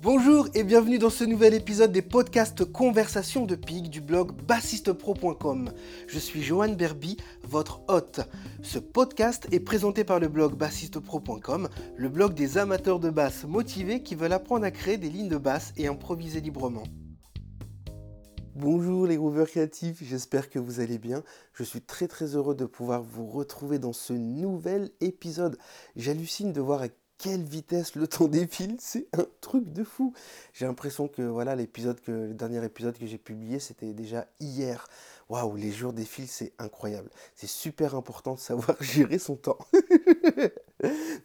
Bonjour et bienvenue dans ce nouvel épisode des podcasts Conversations de Pig du blog bassistepro.com. Je suis Johan Berby, votre hôte. Ce podcast est présenté par le blog bassistepro.com, le blog des amateurs de basse motivés qui veulent apprendre à créer des lignes de basse et improviser librement. Bonjour les grooveurs créatifs, j'espère que vous allez bien. Je suis très très heureux de pouvoir vous retrouver dans ce nouvel épisode. J'hallucine de voir à quelle vitesse le temps défile, c'est un truc de fou. J'ai l'impression que voilà l'épisode que le dernier épisode que j'ai publié, c'était déjà hier. Waouh, les jours défilent, c'est incroyable. C'est super important de savoir gérer son temps.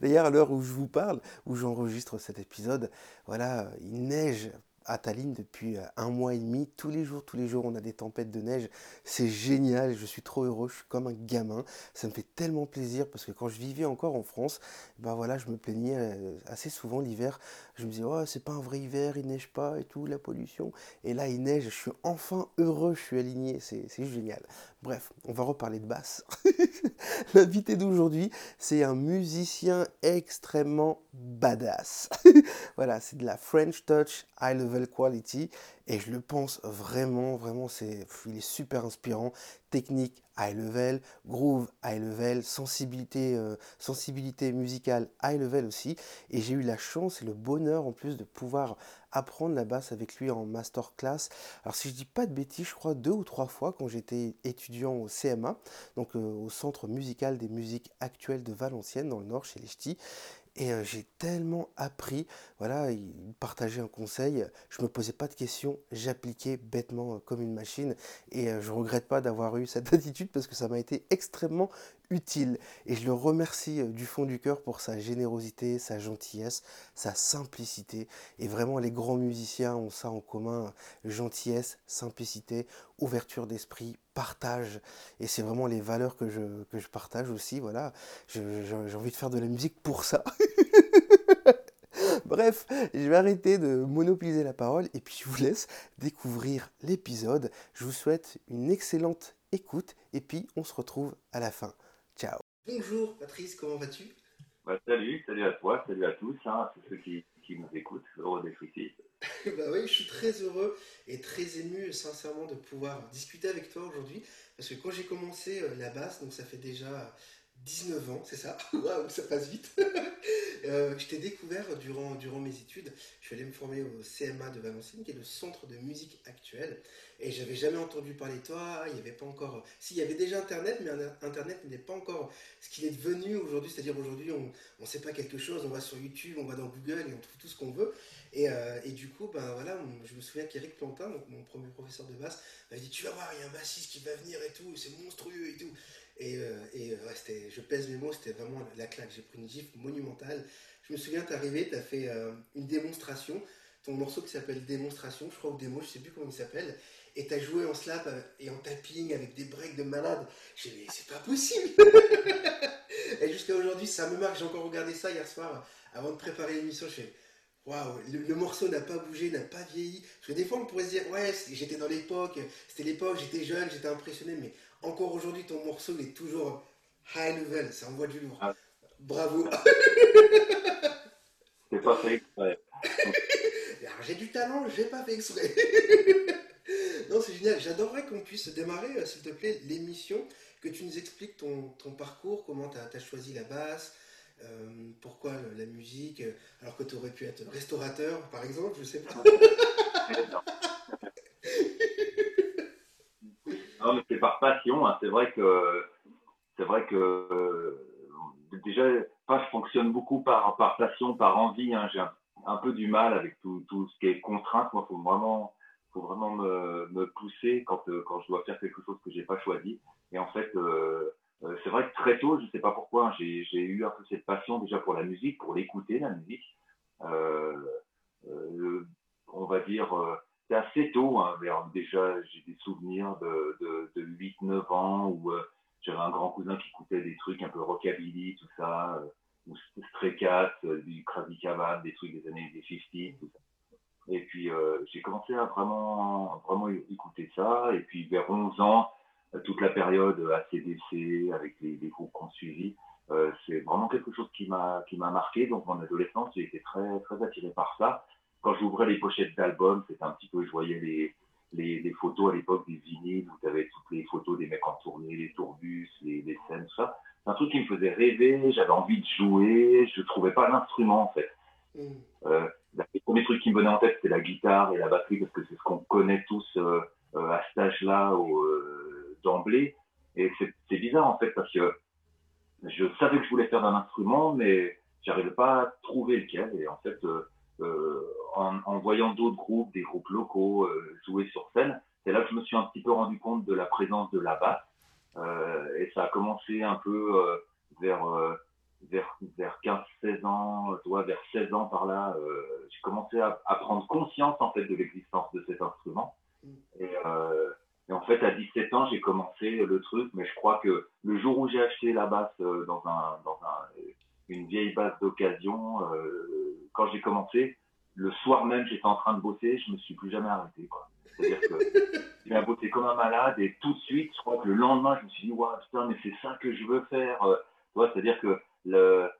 D'ailleurs, à l'heure où je vous parle, où j'enregistre cet épisode, voilà, il neige à Tallinn depuis euh, un mois et demi. Tous les jours, tous les jours, on a des tempêtes de neige. C'est génial. Je suis trop heureux. Je suis comme un gamin. Ça me fait tellement plaisir parce que quand je vivais encore en France, ben voilà, je me plaignais euh, assez souvent l'hiver. Je me disais, oh, c'est pas un vrai hiver, il neige pas et tout, la pollution. Et là, il neige. Je suis enfin heureux. Je suis aligné. C'est génial. Bref, on va reparler de basse. L'invité d'aujourd'hui, c'est un musicien extrêmement badass. voilà, c'est de la French Touch High Level Quality et je le pense vraiment, vraiment, c'est, il est super inspirant. Technique high level, groove high level, sensibilité, euh, sensibilité musicale high level aussi. Et j'ai eu la chance et le bonheur en plus de pouvoir apprendre la basse avec lui en masterclass. Alors si je dis pas de bêtises, je crois deux ou trois fois quand j'étais étudiant au CMA, donc euh, au Centre musical des musiques actuelles de Valenciennes dans le nord chez les Ch'tis. Et euh, j'ai tellement appris, voilà, il partageait un conseil, je me posais pas de questions, j'appliquais bêtement euh, comme une machine et je regrette pas d'avoir eu cette attitude parce que ça m'a été extrêmement utile. Et je le remercie euh, du fond du cœur pour sa générosité, sa gentillesse, sa simplicité. Et vraiment, les grands musiciens ont ça en commun, gentillesse, simplicité, ouverture d'esprit, partage. Et c'est vraiment les valeurs que je, que je partage aussi. Voilà, j'ai envie de faire de la musique pour ça. Bref, je vais arrêter de monopoliser la parole et puis je vous laisse découvrir l'épisode. Je vous souhaite une excellente écoute et puis on se retrouve à la fin. Ciao. Bonjour Patrice, comment vas-tu? Bah, Salut, salut à toi, salut à tous, hein, tous ceux qui, qui nous écoutent, heureux d'être ici. bah oui, je suis très heureux et très ému sincèrement de pouvoir discuter avec toi aujourd'hui. Parce que quand j'ai commencé euh, la basse, donc ça fait déjà 19 ans, c'est ça Waouh, ça passe vite euh, Je t'ai découvert durant, durant mes études. Je suis allé me former au CMA de Valenciennes, qui est le centre de musique actuelle. Et j'avais jamais entendu parler de toi. Il n'y avait pas encore. Si, il y avait déjà Internet, mais Internet n'est pas encore ce qu'il est devenu aujourd'hui. C'est-à-dire aujourd'hui, on ne sait pas quelque chose, on va sur YouTube, on va dans Google et on trouve tout ce qu'on veut. Et, euh, et, du coup, ben voilà, je me souviens qu'Eric Plantin, mon premier professeur de basse, m'avait dit Tu vas voir, il y a un bassiste qui va venir et tout, c'est monstrueux et tout. Et, euh, euh, je pèse mes mots, c'était vraiment la claque. J'ai pris une gifle monumentale. Je me souviens, t'es arrivé, t'as fait euh, une démonstration, ton morceau qui s'appelle Démonstration, je crois, ou démo, je sais plus comment il s'appelle. Et t'as joué en slap et en tapping avec des breaks de malade. J'ai dit, c'est pas possible Et jusqu'à aujourd'hui, ça me marque. J'ai encore regardé ça hier soir avant de préparer l'émission. Je waouh, le, morceau n'a pas bougé, n'a pas vieilli. Parce que des fois, on pourrait se dire, ouais, j'étais dans l'époque, c'était l'époque, j'étais jeune, j'étais impressionné, mais encore aujourd'hui, ton morceau est toujours high level, ça envoie du lourd. Ah. Bravo. C'est pas fait exprès. j'ai du talent, j'ai pas fait exprès. non, c'est génial. J'adorerais qu'on puisse démarrer, euh, s'il te plaît, l'émission, que tu nous expliques ton, ton parcours, comment tu as, choisi la basse, euh, pourquoi la musique, euh, alors que tu aurais pu être restaurateur, par exemple, je sais pas. Non, mais c'est par passion. Hein. C'est vrai que c'est vrai que euh, déjà, pas je fonctionne beaucoup par, par passion, par envie. Hein. J'ai un, peu du mal avec tout, tout ce qui est contrainte. Moi, faut vraiment, faut vraiment me, me pousser quand, euh, quand je dois faire quelque chose que j'ai pas choisi. Et en fait, euh, c'est vrai que très tôt, je sais pas pourquoi, hein, j'ai eu un peu cette passion déjà pour la musique, pour l'écouter la musique. on va dire c'est assez tôt. Hein, déjà, j'ai des souvenirs de, de, de 8-9 ans où euh, j'avais un grand cousin qui écoutait des trucs un peu rockabilly, tout ça, euh, ou Stray Cat, euh, du Krabi Kavat, des trucs des années des 50, tout ça. Et puis, j'ai commencé à vraiment, vraiment écouter ça. Et puis, vers 11 ans, toute la période ACDC, avec les, groupes qu'on suivi, c'est vraiment quelque chose qui m'a marqué. Donc, mon adolescence, j'ai été très, très attiré par ça. Quand j'ouvrais les pochettes d'albums, c'était un petit peu, je voyais les, les, les photos à l'époque des vinyles où tu avais toutes les photos des mecs en tournée, les tourbus, les, les scènes, tout ça. C'est un truc qui me faisait rêver, j'avais envie de jouer, je trouvais pas l'instrument en fait. Mm. Euh, les premiers trucs qui me venaient en tête, c'était la guitare et la batterie parce que c'est ce qu'on connaît tous euh, euh, à cet âge-là euh, d'emblée. Et c'est bizarre en fait parce que je savais que je voulais faire d'un instrument, mais j'arrivais pas à trouver lequel. Et en fait, euh en, en, voyant d'autres groupes, des groupes locaux euh, jouer sur scène, c'est là que je me suis un petit peu rendu compte de la présence de la basse. Euh, et ça a commencé un peu euh, vers, vers, vers 15-16 ans, toi, vers 16 ans par là, j'ai commencé à, prendre conscience en fait de l'existence de cet instrument. Et, et, en fait, à 17 ans, j'ai commencé le truc, mais je crois que le jour où j'ai acheté la basse dans, un, dans un, une vieille basse d'occasion, quand j'ai commencé, le soir même, j'étais en train de bosser, je me suis plus jamais arrêté. C'est-à-dire que j'ai bosser comme un malade et tout de suite, je crois que le lendemain, je me suis dit, ouais, putain, mais c'est ça que je veux faire. Euh, c'est-à-dire que la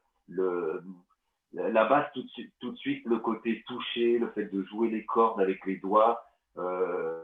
basse, tout de, suite, le côté touché, le fait de jouer les cordes avec les doigts, euh,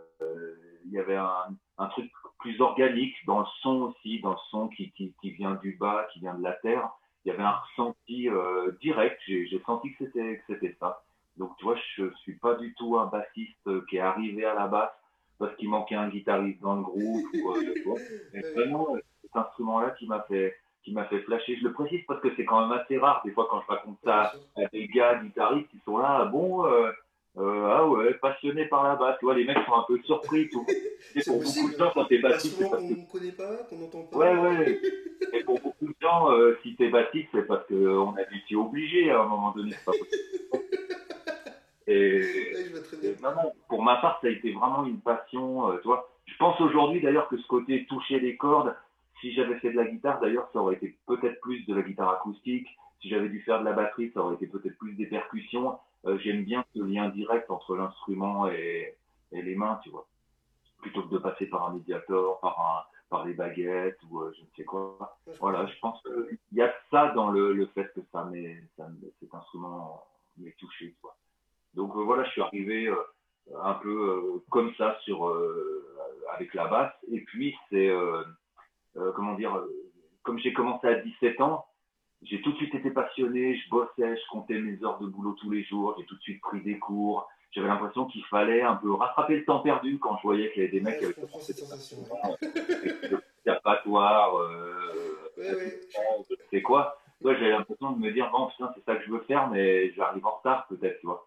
il y avait un, truc plus organique dans le son aussi, dans le son qui, vient du bas, qui vient de la terre. Il y avait un ressenti euh, direct, j'ai senti que c'était ça. Donc, tu vois, je suis pas du tout un bassiste qui est arrivé à la basse parce qu'il manquait un guitariste dans le groupe. Ou, euh, vraiment, cet instrument-là qui m'a fait qui m'a fait flasher. Je le précise parce que c'est quand même assez rare. Des fois, quand je raconte ça à des gars guitaristes qui sont là, bon, euh, euh, ah ouais, passionnés par la basse. Tu vois, les mecs sont un peu surpris. Tout. Et pour beaucoup de gens, quand t'es bassiste. C'est qu'on ne connaît pas, qu'on n'entend pas. Ouais, ouais. Et pour beaucoup de gens, euh, si t'es bassiste, c'est parce qu'on a été obligé à un moment donné. Pas et, pour ma part, ça a été vraiment une passion. Euh, tu vois, je pense aujourd'hui d'ailleurs que ce côté toucher les cordes, si j'avais fait de la guitare, d'ailleurs, ça aurait été peut-être plus de la guitare acoustique. Si j'avais dû faire de la batterie, ça aurait été peut-être plus des percussions. Euh, J'aime bien ce lien direct entre l'instrument et, et, les mains, tu vois. Plutôt que de passer par un médiator, par, un, par les baguettes ou euh, je ne sais quoi. Voilà, je pense qu'il y a ça dans le, le fait que ça, ça cet instrument m'est touché, tu vois. Donc euh, voilà, je suis arrivé euh, un peu euh, comme ça sur avec la basse. Et puis c'est comment dire, comme j'ai commencé à 17 ans, j'ai tout de suite été passionné, je bossais, je comptais mes heures de boulot tous les jours, j'ai tout de suite pris des cours. J'avais l'impression qu'il fallait un peu rattraper le temps perdu quand je voyais qu'il y avait des mecs qui avaient commencé des escapatoires, euh, c'est quoi. Moi, j'avais l'impression de me dire, bon, putain, c'est ça que je veux faire, mais j'arrive en retard peut-être, tu vois.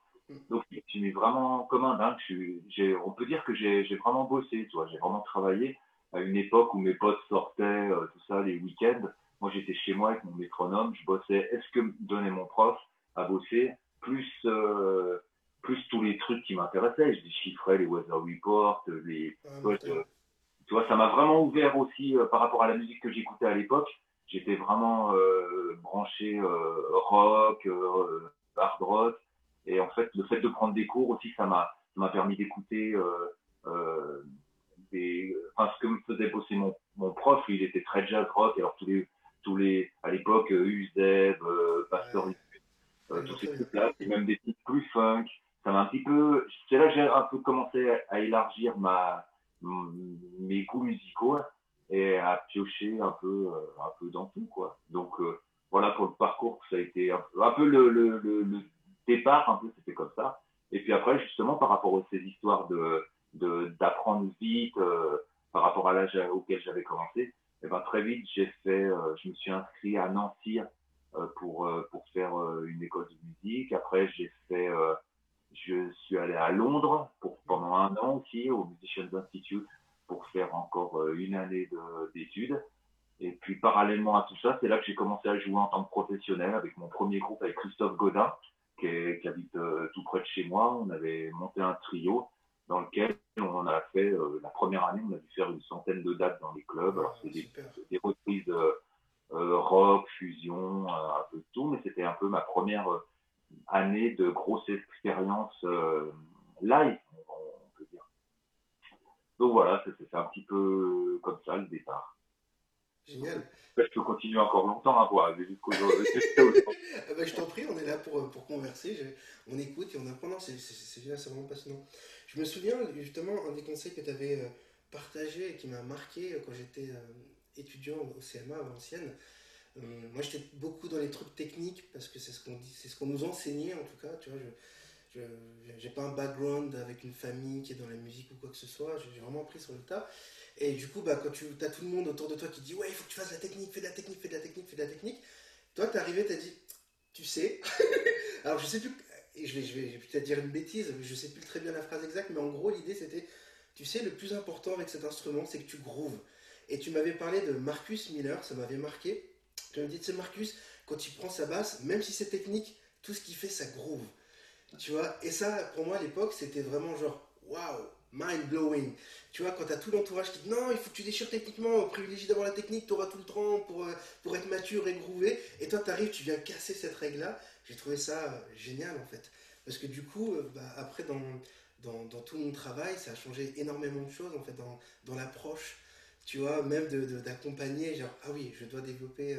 Donc, je mis vraiment comme un dingue. Je, on peut dire que j'ai vraiment bossé, tu vois. J'ai vraiment travaillé à une époque où mes potes sortaient, euh, tout ça, les week-ends. Moi, j'étais chez moi avec mon métronome. Je bossais. Est-ce que me donnait mon prof à bosser plus euh, plus tous les trucs qui m'intéressaient? Je déchiffrais les weather reports, les. Ah, tu vois, ça m'a vraiment ouvert aussi euh, par rapport à la musique que j'écoutais à l'époque. J'étais vraiment euh, branché rock, hard rock. Et en fait, le fait de prendre des cours aussi, ça m'a m'a permis d'écouter euh, euh, des, enfin, ce que me faisait bosser mon, mon prof. Il était très jazz rock. Alors tous les tous les à l'époque Uzeb, euh, Pastor, euh, tous ces trucs-là, et même des titres plus funk. Ça m'a un petit peu. C'est là que j'ai un peu commencé à, élargir ma mes goûts musicaux et à piocher un peu un peu dans tout quoi. Donc voilà pour le parcours, ça a été un, un peu le, le, le, le départ, un peu, c'était comme ça. Et puis après, justement, par rapport à ces histoires de d'apprendre vite, euh, par rapport à l'âge auquel j'avais commencé, et eh ben, très vite, j'ai fait, euh, je me suis inscrit à Nancy euh, pour, pour faire une école de musique. Après, j'ai fait, je suis allé à Londres pour, pendant un an aussi, au Musicians Institute, pour faire encore une année d'études. Et puis, parallèlement à tout ça, c'est là que j'ai commencé à jouer en tant que professionnel avec mon premier groupe avec Christophe Godin, qui, habite euh, tout près de chez moi. On avait monté un trio dans lequel on a fait, euh, la première année, on a dû faire une centaine de dates dans les clubs. Alors, c'est des, des, reprises euh, rock, fusion, un peu de tout, mais c'était un peu ma première année de grosse expérience live, on peut dire. Donc voilà, c'est un petit peu comme ça le départ. Génial. Je peux continuer encore longtemps à voir jusqu'aujourd'hui. Ah bah, je t'en prie, on est là pour, pour converser. On écoute et on apprend. C'est vraiment passionnant. Je me souviens justement, un des conseils que tu avais euh, partagé et qui m'a marqué quand j'étais étudiant au CMA à l'ancienne. moi, j'étais beaucoup dans les trucs techniques parce que c'est ce qu'on dit, c'est ce qu'on nous enseignait en tout cas. Tu vois, je, j'ai pas un background avec une famille qui est dans la musique ou quoi que ce soit. J'ai vraiment appris sur le tas. Et du coup, bah, quand tu as tout le monde autour de toi qui dit Ouais, il faut que tu fasses de la technique, fais de la technique, fais de la technique, fais de la technique. Toi, t'es arrivé, t'as dit Tu sais. Alors, je sais plus. Et je vais, peut-être dire une bêtise, je sais plus très bien la phrase exacte, mais en gros, l'idée c'était Tu sais, le plus important avec cet instrument, c'est que tu grooves. Et tu m'avais parlé de Marcus Miller, ça m'avait marqué. Tu m'as dit Tu Marcus, quand il prend sa basse, même si c'est technique, tout ce qu'il fait, ça groove. Tu vois Et ça, pour moi, à l'époque, c'était vraiment genre Waouh mind blowing. Tu vois, quand tu as tout l'entourage qui dit non, il faut que tu déchires techniquement, privilégie d'avoir la technique, tu auras tout le temps pour, euh, pour être mature et groover. Et toi, tu arrives, tu viens casser cette règle-là. J'ai trouvé ça euh, génial en fait. Parce que du coup, euh, bah, après, dans, dans, dans, tout mon travail, ça a changé énormément de choses en fait, dans, dans l'approche. Tu vois, même d'accompagner, de, genre, ah oui, je dois développer.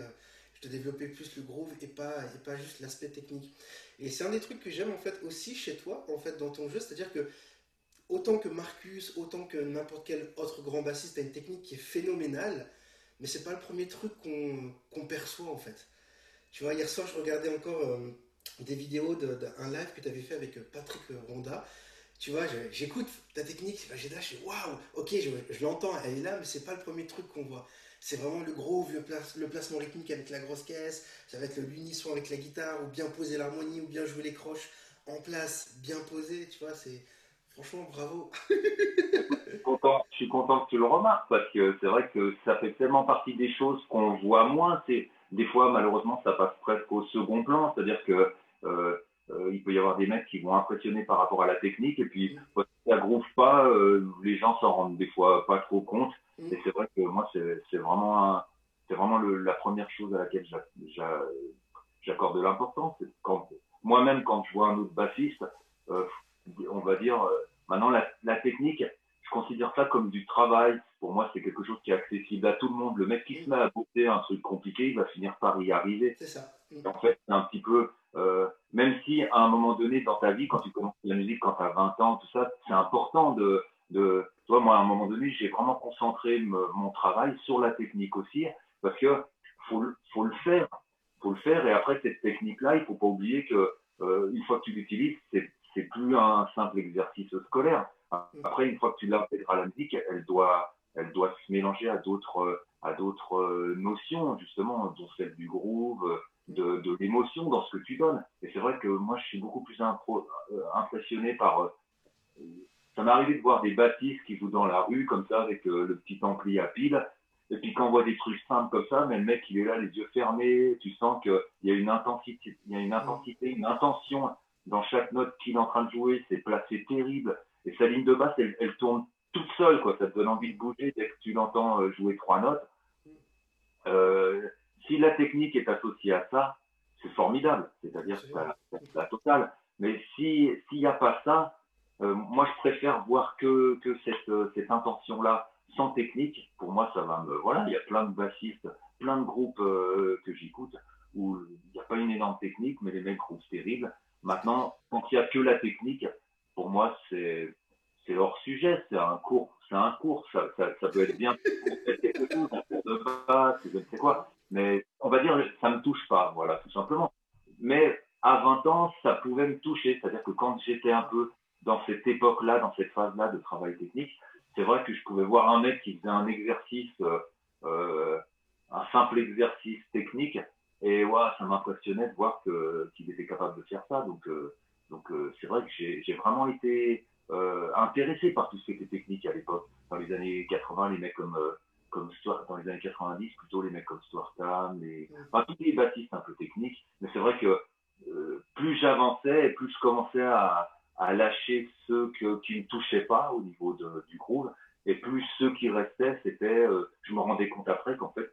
je dois développer plus le groove et pas, et pas juste l'aspect technique. Et c'est un des trucs que j'aime en fait aussi chez toi, en fait, dans ton jeu, c'est-à-dire que autant que Marcus, autant que n'importe quel autre grand bassiste, a une technique qui est phénoménale, mais c'est pas le premier truc qu'on perçoit en fait. Tu vois, hier soir, je regardais encore euh, des vidéos d'un live que tu avais fait avec euh, Patrick Ronda. Tu vois, j'écoute ta technique, j'ai je suis waouh, ok, je, l'entends, elle est là, mais c'est pas le premier truc qu'on voit. C'est vraiment le groove, le, le, placement rythmique avec la grosse caisse, ça va être l'unisson avec la guitare, ou bien poser l'harmonie, ou bien jouer les croches en place, bien posé, tu vois, c'est Franchement, bravo. je, suis content, que tu le remarques parce que c'est vrai que ça fait tellement partie des choses qu'on voit moins. C'est des fois, malheureusement, ça passe presque au second plan. C'est-à-dire que euh, euh, il peut y avoir des mecs qui vont impressionner par rapport à la technique et puis quand ça groove pas, euh, les gens s'en rendent des fois pas trop compte. Mm. Et c'est vrai que moi, c'est vraiment c'est vraiment la première chose à laquelle j'accorde de l'importance. Quand moi-même, quand je vois un autre bassiste, on va dire, maintenant la, technique, je considère ça comme du travail. Pour moi, c'est quelque chose qui est accessible à tout le monde. Le mec qui se met à bosser un truc compliqué, il va finir par y arriver. C'est ça. En fait, c'est un petit peu, euh, même si à un moment donné dans ta vie, quand tu commences la musique, quand tu as 20 ans, tout ça, c'est important de, de, toi, moi, à un moment donné, j'ai vraiment concentré mon travail sur la technique aussi, parce que faut, faut le faire, faut le faire. Et après cette technique-là, il faut pas oublier que euh, une fois que tu l'utilises, c'est plus un simple exercice scolaire. Après, une fois que tu l'intègres à la musique, elle doit, elle doit se mélanger à d'autres, à d'autres euh, notions, justement, dont celle du groove, de, de l'émotion dans ce que tu donnes. Et c'est vrai que moi, je suis beaucoup plus impro, euh, impressionné par. Euh, ça m'est arrivé de voir des bâtisses qui jouent dans la rue, comme ça, avec le petit ampli à pile. Et puis quand on voit des trucs simples comme ça, mais le mec, il est là, les yeux fermés, tu sens qu'il y a une intensité, il y a une intensité, une intention dans chaque note qu'il est en train de jouer, c'est placé terrible. Et sa ligne de basse, elle, elle, tourne toute seule, quoi. Ça te donne envie de bouger dès que tu l'entends euh, jouer trois notes. Euh, si la technique est associée à ça, c'est formidable. C'est-à-dire c'est la, totale. Mais s'il n'y a pas ça, euh, moi je préfère voir que, que cette, cette intention-là sans technique. Pour moi, ça va me. Voilà, il y a plein de bassistes, plein de groupes euh, que j'écoute où il n'y a pas une énorme technique, mais les mecs groupent terribles. Maintenant, quand il n'y a que la technique, pour moi, c'est hors sujet, c'est un cours, c'est un cours, ça, ça, peut être bien quelque de base, je ne sais quoi, mais on va dire, ça ne me touche pas, voilà, tout simplement. Mais à 20 ans, ça pouvait me toucher, c'est-à-dire que quand j'étais un peu dans cette époque-là, dans cette phase-là de travail technique, c'est vrai que je pouvais voir un mec qui faisait un exercice, euh, euh un simple exercice technique, et ouais, ça m'impressionnait de voir qu'il était capable de faire ça. Donc, euh, donc euh, c'est vrai que j'ai vraiment été euh, intéressé par tout ce qui était technique à l'époque. Dans les années 80, les mecs comme, comme Stuart, dans les années 90, plutôt les mecs comme Stuart Tam, les, enfin, tous les baptistes un peu techniques. Mais c'est vrai que plus j'avançais, plus je commençais à, à lâcher ceux que, qui ne touchaient pas au niveau de, du groove. Et plus ceux qui restaient, c'était, je me rendais compte après qu'en fait,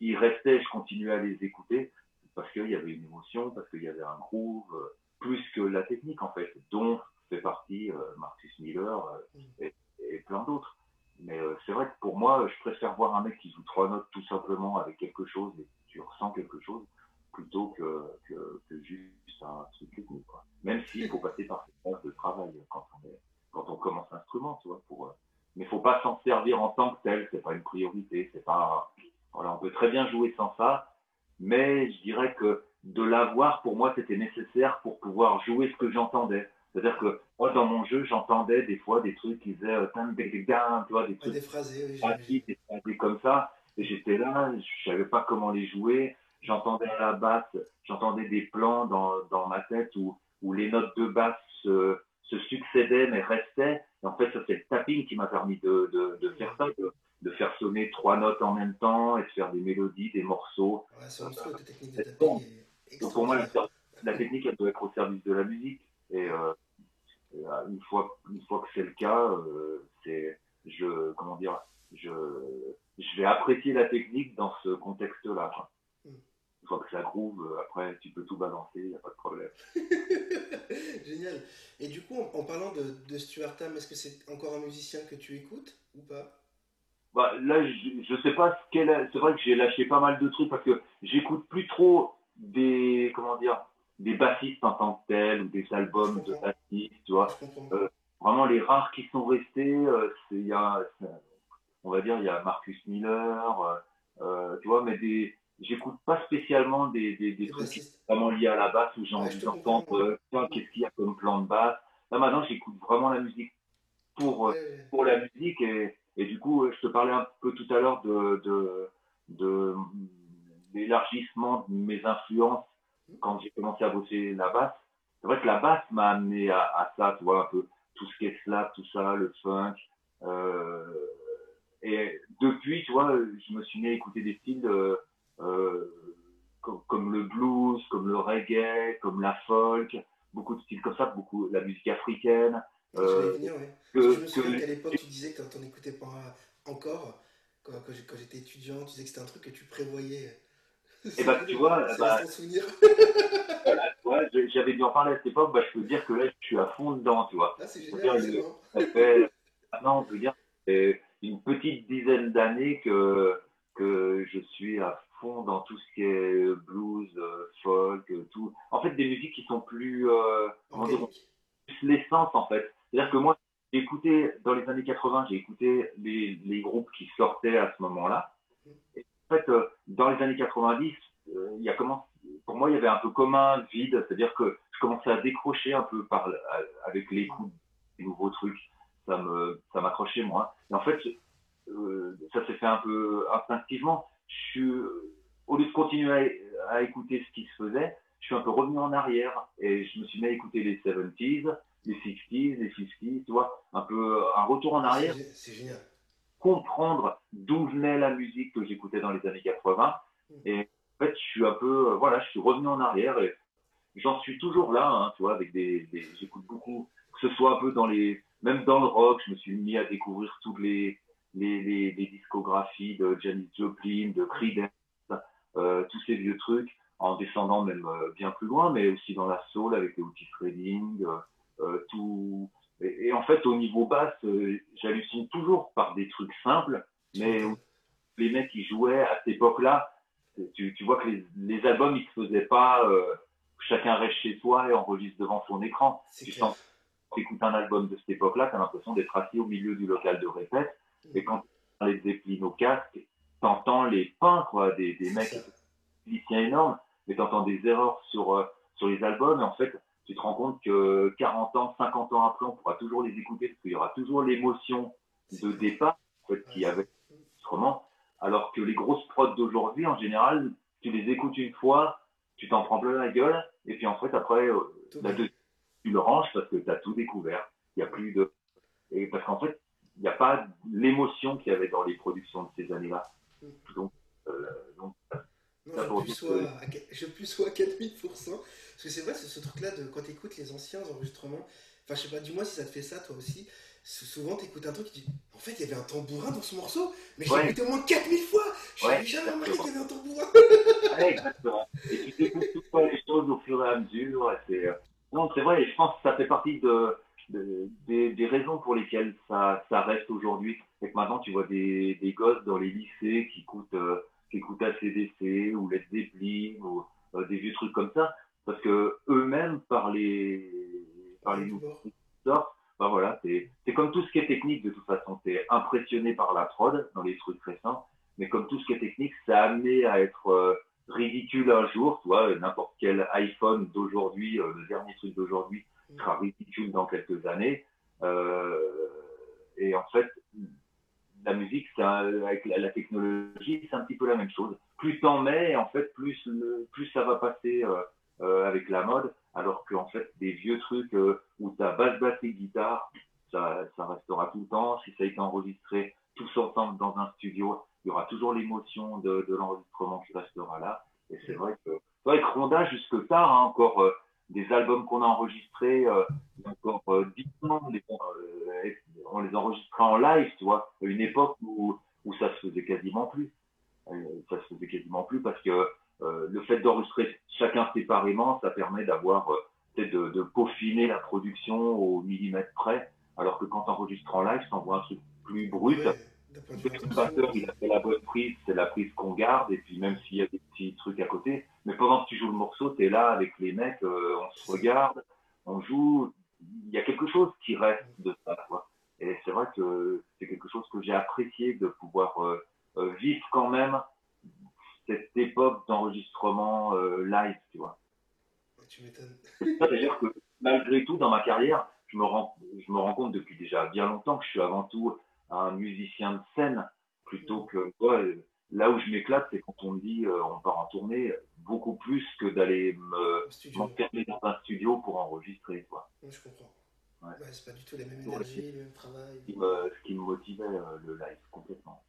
ils restaient, je continuais à les écouter parce qu'il y avait une émotion, parce qu'il y avait un groove, euh, plus que la technique en fait, dont fait partie euh, Marcus Miller euh, et, plein d'autres. Mais c'est vrai que pour moi, je préfère voir un mec qui joue trois notes tout simplement avec quelque chose et tu ressens quelque chose plutôt que, que, juste un truc technique. Quoi. Même s'il faut passer par cette phase de travail quand on, quand on commence l'instrument, tu vois, pour, euh, mais faut pas s'en servir en tant que tel, c'est pas une priorité, pas, voilà, on peut très bien jouer sans ça, mais je dirais que de l'avoir, pour moi, c'était nécessaire pour pouvoir jouer ce que j'entendais. C'est-à-dire que moi, dans mon jeu, j'entendais des fois des trucs qui faisaient, euh, tu vois, des trucs des phrasés, oui, des phrasés comme ça, et j'étais là, je savais pas comment les jouer, j'entendais à la basse, j'entendais des plans dans, dans ma tête où, où les notes de basse se, se succédaient mais restaient. Et en fait, ça c'est le tapping qui m'a permis de, de, de faire ça, de, de, faire sonner trois notes en même temps et de faire des mélodies, des morceaux. Ouais, c'est euh, technique de tapping Donc pour moi, la, technique, elle doit être au service de la musique. Et, euh, euh une, fois, une fois que c'est le cas, euh, c'est, je, comment dire, je, je vais apprécier la technique dans ce contexte-là une fois que ça groove, après tu peux tout balancer, il n'y a pas de problème. Génial. Et du coup, en, parlant de, de Stuart Tam, est-ce que c'est encore un musicien que tu écoutes ou pas? Bah, Là, je, ne sais pas ce qu'elle a. C'est vrai que j'ai lâché pas mal de trucs parce que j'écoute plus trop des. Comment dire des bassistes en tant que tels ou des albums de bassistes, tu vois. Euh, vraiment les rares qui sont restés, euh, c'est il y a, on va dire, il y a Marcus Miller, tu vois, mais des, j'écoute pas spécialement des, des, des trucs vraiment liés à la basse où j'ai envie d'entendre euh, qu'est-ce qu'il y a comme plan de basse. Là maintenant, j'écoute vraiment la musique pour, euh, pour la musique et, et, du coup, je te parlais un peu tout à l'heure de, de, de l'élargissement de mes influences quand j'ai commencé à bosser la basse. C'est vrai que la basse m'a amené à, à, ça, tu vois, un peu tout ce qui est slap, tout ça, le funk. Euh, et depuis, tu vois, je me suis mis à écouter des styles euh, euh, comme, le blues, comme le reggae, comme la folk, beaucoup de styles comme ça, beaucoup la musique africaine. Euh, venir, je me souviens qu'à l'époque, tu disais que tu n'en écoutais pas encore. Quand, quand j'étais étudiant, tu disais que c'était un truc que tu prévoyais. Et eh bah, tu vois, bah, voilà, j'avais dû en parler à cette époque, bah, je peux dire que là, je suis à fond dedans, tu vois. Ah, c'est génial, ça fait, maintenant, on peut dire, une petite dizaine d'années que, que je suis à dans tout ce qui est blues, euh, folk, euh, tout. En fait, des musiques qui sont plus, euh, plus l'essence en fait. C'est-à-dire que moi, j'ai écouté dans les années 80, j'ai écouté les, les, groupes qui sortaient à ce moment-là. Et en fait, dans les années 90, il y a comment, pour moi, il y avait un peu comme un vide, c'est-à-dire que je commençais à décrocher un peu par, avec l'écoute des nouveaux trucs. Ça me, ça m'accrochait moins. Et en fait, ça s'est fait un peu instinctivement je au lieu de continuer à, écouter ce qui se faisait, je suis un peu revenu en arrière et je me suis mis à écouter les 70s, les 60s, les 50s, tu vois, un peu un retour en arrière. C'est génial. Comprendre d'où venait la musique que j'écoutais dans les années 80. Mm. Et en fait, je suis un peu, euh, voilà, je suis revenu en arrière et j'en suis toujours là, hein, tu vois, avec des, j'écoute beaucoup, que ce soit un peu dans les, même dans le rock, je me suis mis à découvrir toutes les, les, les, les discographies de Janis Joplin, de Creedence, euh, tous ces vieux trucs, en descendant même euh, bien plus loin, mais aussi dans la soul avec les Otis Redding, euh, tout. Et, en fait, au niveau basse, j'hallucine toujours par des trucs simples, mais les mecs qui jouaient à cette époque-là, tu, tu, vois que les, les, albums, ils se faisaient pas, chacun reste chez soi et enregistre devant son écran. Tu sens, écoutes un album de cette époque-là, tu as l'impression d'être assis au milieu du local de répète. Et quand tu les Zeppelin au casque, t'entends les pains, quoi, des, des mecs musiciens énormes, mais t'entends des erreurs sur, euh, sur les albums, et en fait, tu te rends compte que 40 ans, 50 ans après, on pourra toujours les écouter, parce qu'il y aura toujours l'émotion de départ, en fait, qu'il y avait Alors que les grosses prods d'aujourd'hui, en général, tu les écoutes une fois, tu t'en prends plein la gueule, et puis en fait, après, euh, tu le ranges parce que tu as tout découvert. Il n'y a plus de. Et parce qu'en fait, il n'y a pas l'émotion qu'il y avait dans les productions de ces années-là. Mm. Donc, euh, donc non, je, plus sois à, je plus sois à 4000%. Parce que c'est vrai, c'est ce truc-là de quand tu écoutes les anciens enregistrements. Enfin, je sais pas, dis-moi si ça te fait ça toi aussi. Souvent, tu écoutes un truc, tu dis En fait, il y avait un tambourin dans ce morceau, mais je l'ai écouté au moins 4000 fois. Je n'avais jamais remarqué qu'il y avait un tambourin. exactement. Et tu écoutes tout les choses au fur et à mesure. Euh, non, c'est vrai, et je pense que ça fait partie de des, des, raisons pour lesquelles ça, ça reste aujourd'hui. C'est que maintenant, tu vois des, des, gosses dans les lycées qui écoutent, euh, qui écoutent ACDC ou Led Zeppelin ou des vieux trucs comme ça, parce que eux-mêmes, par les, par les nouveaux sortent, bah voilà, c'est comme tout ce qui est technique de toute façon. Tu es impressionné par la prod dans les trucs récents, mais comme tout ce qui est technique, ça a amené à être ridicule un jour. Tu vois, n'importe quel iPhone d'aujourd'hui, le dernier truc d'aujourd'hui, mm. sera ridicule dans quelques années. Euh, et en fait, la musique, avec la, technologie, c'est un petit peu la même chose. Plus t'en mets, en fait, plus, plus ça va passer euh, euh, avec la mode, alors qu'en fait, des vieux trucs où ta basse, basse et guitare, ça, ça restera tout le temps. Si ça a été enregistré tous ensemble dans un studio, il y aura toujours l'émotion de, de l'enregistrement qui restera là. Et c'est vrai que, avec Ronda, jusque tard, hein, encore des albums qu'on a enregistrés euh, encore euh, 10 ans, euh, on les enregistrait en live, tu vois, à une époque où, où ça se faisait quasiment plus. Euh, ça se faisait quasiment plus parce que le fait d'enregistrer chacun séparément, ça permet d'avoir peut-être de, de, peaufiner la production au millimètre près, alors que quand tu enregistres en live, tu envoies un truc plus brut. Le batteur, il a fait la bonne prise, c'est la prise qu'on garde, et puis même s'il y a des petits trucs à côté, mais pendant que tu joues le morceau, tu es là avec les mecs, euh, on se regarde, on joue, il y a quelque chose qui reste de ça, quoi. Et c'est vrai que c'est quelque chose que j'ai apprécié de pouvoir euh, euh, vivre quand même cette époque d'enregistrement live, tu vois. Tu m'étonnes. C'est-à-dire que malgré tout, dans ma carrière, je me, rends, je me rends compte depuis déjà bien longtemps que je suis avant tout un musicien de scène plutôt que là où je m'éclate, c'est quand on me dit euh, on part en tournée, beaucoup plus que d'aller m'enfermer dans un studio pour enregistrer. Quoi. je comprends. Ouais. c'est pas du tout la même énergie, le même travail. Ce qui me, motivait euh, le live complètement.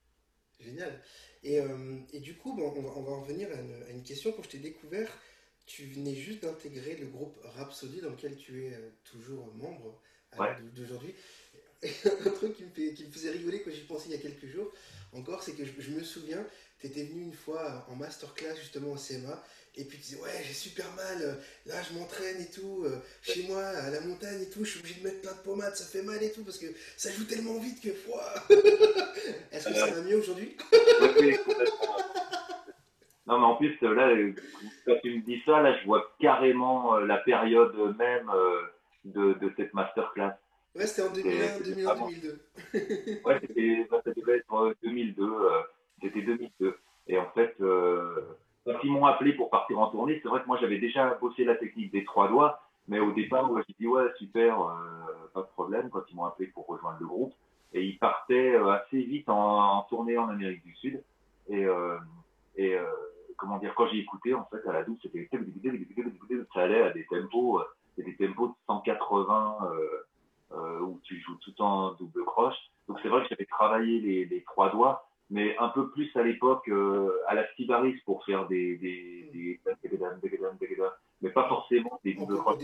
Génial. Et, euh, et du coup, bon, on, va, on, va, en revenir à une, à une, question. Quand je t'ai découvert, tu venais juste d'intégrer le groupe Rhapsody dans lequel tu es toujours membre d'aujourd'hui. un truc qui me, fait, qui me, faisait rigoler quand j'y pensais il y a quelques jours encore, c'est que je, me souviens, tu étais venu une fois en masterclass justement au CMA, et puis tu disais, ouais, j'ai super mal, là je m'entraîne et tout, euh, chez moi, à la montagne et tout, je suis obligé de mettre plein de pommades, ça fait mal et tout, parce que ça joue tellement vite que, Est-ce que ça va mieux aujourd'hui? Oui, Non, mais en plus, là, quand tu me dis ça, là, je vois carrément euh, la période même euh, de, de cette masterclass. Ouais, c'était en 2001, 2001 2002. ouais, c'était, ça devait être 2002. Euh, c'était 2002. Et en fait, euh, quand ils m'ont appelé pour partir en tournée, c'est vrai que moi j'avais déjà bossé la technique des trois doigts, mais au départ, moi j'ai dit ouais, super, euh, pas de problème quand ils m'ont appelé pour rejoindre le groupe. Et ils partaient assez vite en, tournée en Amérique du Sud. Et, et comment dire, quand j'ai écouté, en fait, à la douce, c'était ça allait à des tempos, des tempos de 180. Euh, où tu joues tout en double croche. Donc c'est vrai que j'avais travaillé les, les, trois doigts, mais un peu plus à l'époque euh, à la Skibaris pour faire des, des, mais pas forcément des double croches.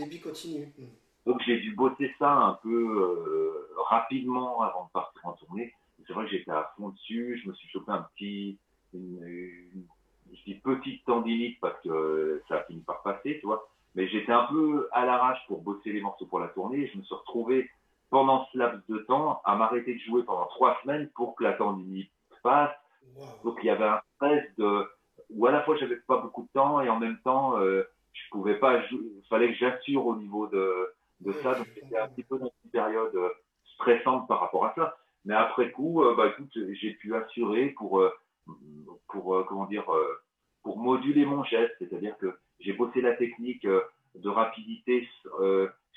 Donc j'ai dû bosser ça un peu euh, rapidement avant de partir en tournée. C'est vrai que j'étais à fond dessus. Je me suis chopé un petit, une, petite tendinite parce que ça a fini par passer, tu vois. Mais j'étais un peu à l'arrache pour bosser les morceaux pour la tournée. Je me suis retrouvé pendant ce laps de temps à m'arrêter de jouer pendant trois semaines pour que la tendinite passe. Donc il y avait un stress de où à la fois j'avais pas beaucoup de temps et en même temps euh, je pouvais pas il fallait que j'assure au niveau de, de ça. Donc c'était un petit peu dans une période euh, stressante par rapport à ça. Mais après coup euh, bah écoute j'ai pu assurer pour euh, pour comment dire pour moduler mon geste. C'est-à-dire que j'ai bossé la technique de rapidité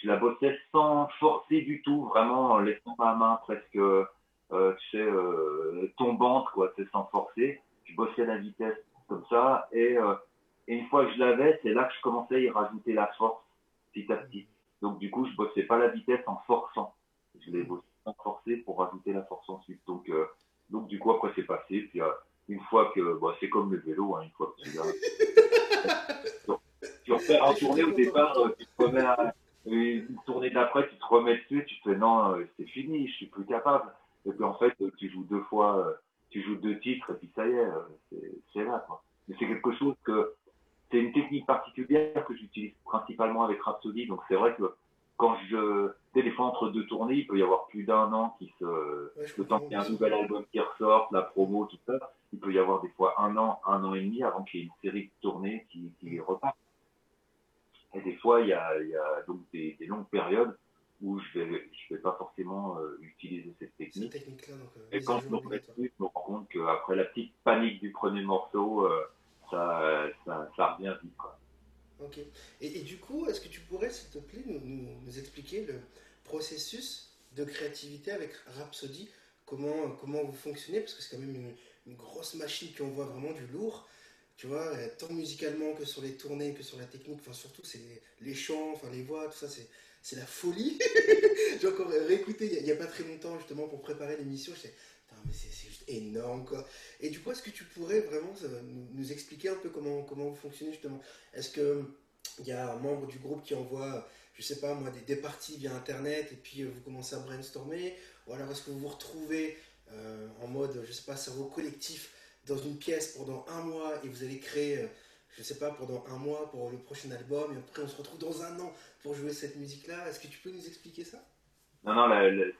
je la bossais sans forcer du tout, vraiment en laissant ma main presque, euh, tu sais, euh, tombante, quoi, c'est sans forcer. Je bossais la vitesse comme ça, et, euh, et une fois que je l'avais, c'est là que je commençais à y rajouter la force petit à petit. Donc du coup, je bossais pas la vitesse en forçant, je l'ai bossé sans forcer pour rajouter la force ensuite. Donc, euh, donc du coup, après c'est passé, puis une fois que, c'est comme le vélo, hein, une fois que tu l'as. tu refais en tournée au départ, tu te remets à une tournée d'après, tu te remets dessus, tu te fais non, c'est fini, je suis plus capable. Et puis en fait, tu joues deux fois, euh, tu joues deux titres, et puis ça y est, euh, c'est là. Quoi. Mais c'est quelque chose que, c'est une technique particulière que j'utilise principalement avec Rhapsody, donc c'est vrai que quand je. Des fois, entre deux tournées, il peut y avoir plus d'un an qui se. le temps qu'il y ait un nouvel album qui ressorte, la promo, tout ça, il peut y avoir des fois un an, un an et demi avant qu'il y ait une série de tournées qui, qui repart. Et des fois, il y a, il y a donc des, des, longues périodes où je vais, je vais pas forcément euh, utiliser cette technique. Cette technique donc, euh, et quand je me je me rends compte qu'après la petite panique du premier morceau, euh, ça, ça, ça, revient vite. Quoi. Ok. Et, et, du coup, est-ce que tu pourrais, s'il te plaît, nous, nous, nous, expliquer le processus de créativité avec Rhapsody? Comment, comment vous fonctionnez? Parce que c'est quand même une, une, grosse machine qui envoie vraiment du lourd. Tu vois, tant musicalement que sur les tournées, que sur la technique. Enfin, surtout, c'est les chants, enfin, les voix, tout ça, c'est c'est la folie. J'ai encore réécouté il n'y a, pas très longtemps justement pour préparer l'émission. Je mais c'est juste énorme quoi. Et du coup, est-ce que tu pourrais vraiment nous, expliquer un peu comment, comment vous fonctionnez justement? Est-ce que il y a un membre du groupe qui envoie, je sais pas moi, des, parties via internet et puis vous commencez à brainstormer? Ou alors est-ce que vous vous retrouvez euh, en mode, je sais pas, cerveau collectif dans une pièce pendant un mois et vous allez créer, euh, je sais pas, pendant un mois pour le prochain album et après on se retrouve dans un an pour jouer cette musique-là. Est-ce que tu peux nous expliquer ça? Non, non,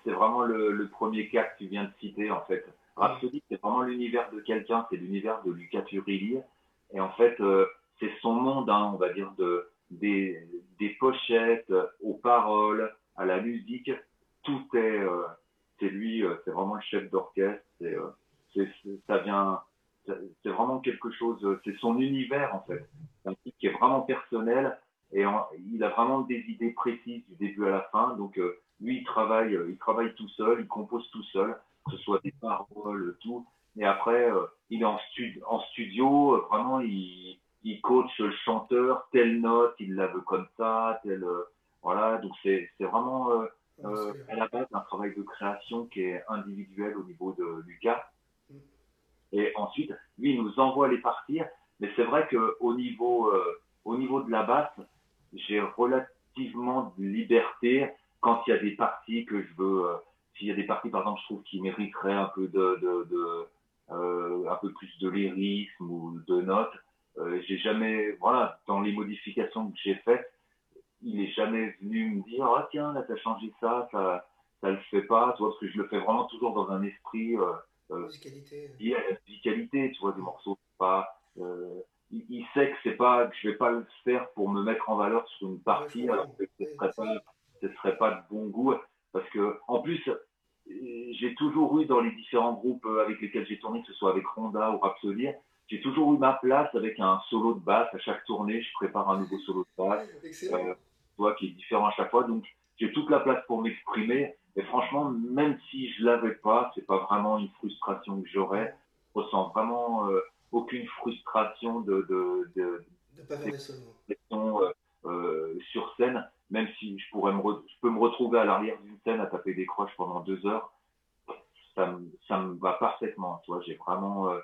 c'est vraiment le, premier cas que tu viens de citer, en fait. Rhapsody, c'est vraiment l'univers de quelqu'un, c'est l'univers de Luca Turilli. Et en fait, euh, c'est son monde, hein, on va dire, de, des, pochettes aux paroles, à la musique. Tout est. Euh, c'est lui, euh, c'est vraiment le chef d'orchestre. Ça vient. C'est vraiment quelque chose. C'est son univers, en fait. C'est un truc qui est vraiment personnel et en, il a vraiment des idées précises du début à la fin. Donc euh, lui, il travaille, euh, il travaille tout seul, il compose tout seul, que ce soit des paroles, tout. Et après, euh, il est en, stud en studio, euh, vraiment, il, il coach le chanteur, telle note, il la veut comme ça, telle, voilà. Donc c'est vraiment à la base un travail de création qui est individuel au niveau de Lucas. Et ensuite, lui, il nous envoie les parties. Mais c'est vrai que au niveau, au niveau de la basse, j'ai relativement de liberté quand il y a des parties que je veux. Euh, S'il y a des parties, par exemple, je trouve qui mériteraient un peu de, de, euh, un peu plus de lyrisme ou de notes. Euh, j'ai jamais, voilà, dans les modifications que j'ai faites, il est jamais venu me dire, ah tiens, là t'as changé ça, ça, ça le fait pas, tu vois, parce que je le fais vraiment toujours dans un esprit euh, euh, musicalité. lié à la musicalité, tu vois, des morceaux pas. Euh, il, il, sait que c'est pas, que je vais pas le faire pour me mettre en valeur sur une partie, alors que ce serait pas, ce serait pas de bon goût, parce que en plus, j'ai toujours eu dans les différents groupes avec lesquels j'ai tourné, que ce soit avec Ronda ou Rhapsody, j'ai toujours eu ma place avec un solo de basse à chaque tournée. Je prépare un nouveau solo de basse, euh, toi, qui est différent à chaque fois. Donc, j'ai toute la place pour m'exprimer. Et franchement, même si je l'avais pas, c'est pas vraiment une frustration que j'aurais. Je ressens vraiment euh, aucune frustration de de de, de pas faire des. Euh, euh, sur scène, même si je pourrais me je peux me retrouver à l'arrière d'une scène à taper des croches pendant deux heures, ça me ça me va parfaitement. Tu vois, j'ai vraiment euh,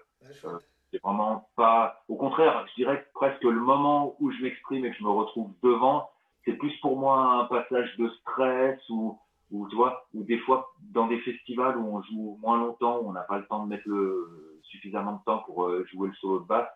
c'est vraiment pas. Au contraire, je dirais que presque le moment où je m'exprime et que je me retrouve devant, c'est plus pour moi un passage de stress ou, ou tu vois, ou des fois dans des festivals où on joue moins longtemps, où on n'a pas le temps de mettre le suffisamment de temps pour euh, jouer le solo de basse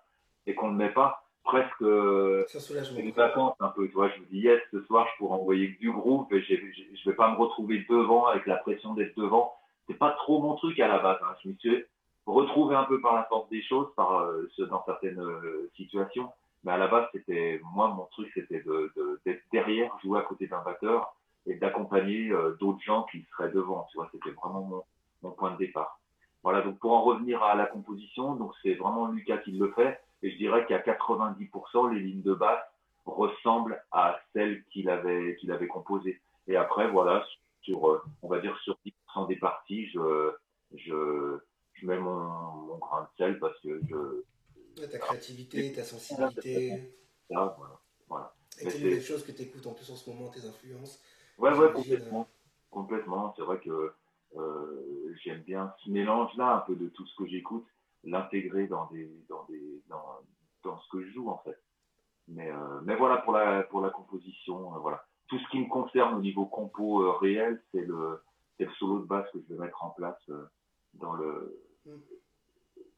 et qu'on ne met pas, presque euh, c'est une vacance un peu. Tu vois, je me dis yes, ce soir je pourrais envoyer du groupe et je je vais pas me retrouver devant avec la pression d'être devant. C'est pas trop mon truc à la base. Hein. Je me suis retrouver un peu par la force des choses, par euh, dans certaines euh, situations. Mais à la base, c'était moi mon truc, c'était de, de, d'être derrière, jouer à côté d'un batteur et d'accompagner euh, d'autres gens qui seraient devant. Tu vois, c'était vraiment mon, mon point de départ. Voilà. Donc pour en revenir à la composition, donc c'est vraiment Lucas qui le fait. Et je dirais qu'à 90%, les lignes de basse ressemblent à celles qu'il avait qu'il avait composées. Et après, voilà, sur on va dire sur 10% des parties, je je je mets mon, mon, grain de sel parce que je. ta créativité, ta sensibilité. Là, voilà. voilà. Et quelles nouvelles choses que tu écoutes en plus en ce moment, tes influences? Ouais, ouais, complètement. Complètement. C'est vrai que euh, j'aime bien ce mélange-là, un peu de tout ce que j'écoute, l'intégrer dans, des, dans, des, dans, dans ce que je joue, en fait. Mais, euh, mais voilà, pour la, pour la composition, euh, voilà. Tout ce qui me concerne au niveau compo euh, réel, c'est le, le solo de basse que je vais mettre en place euh, dans le,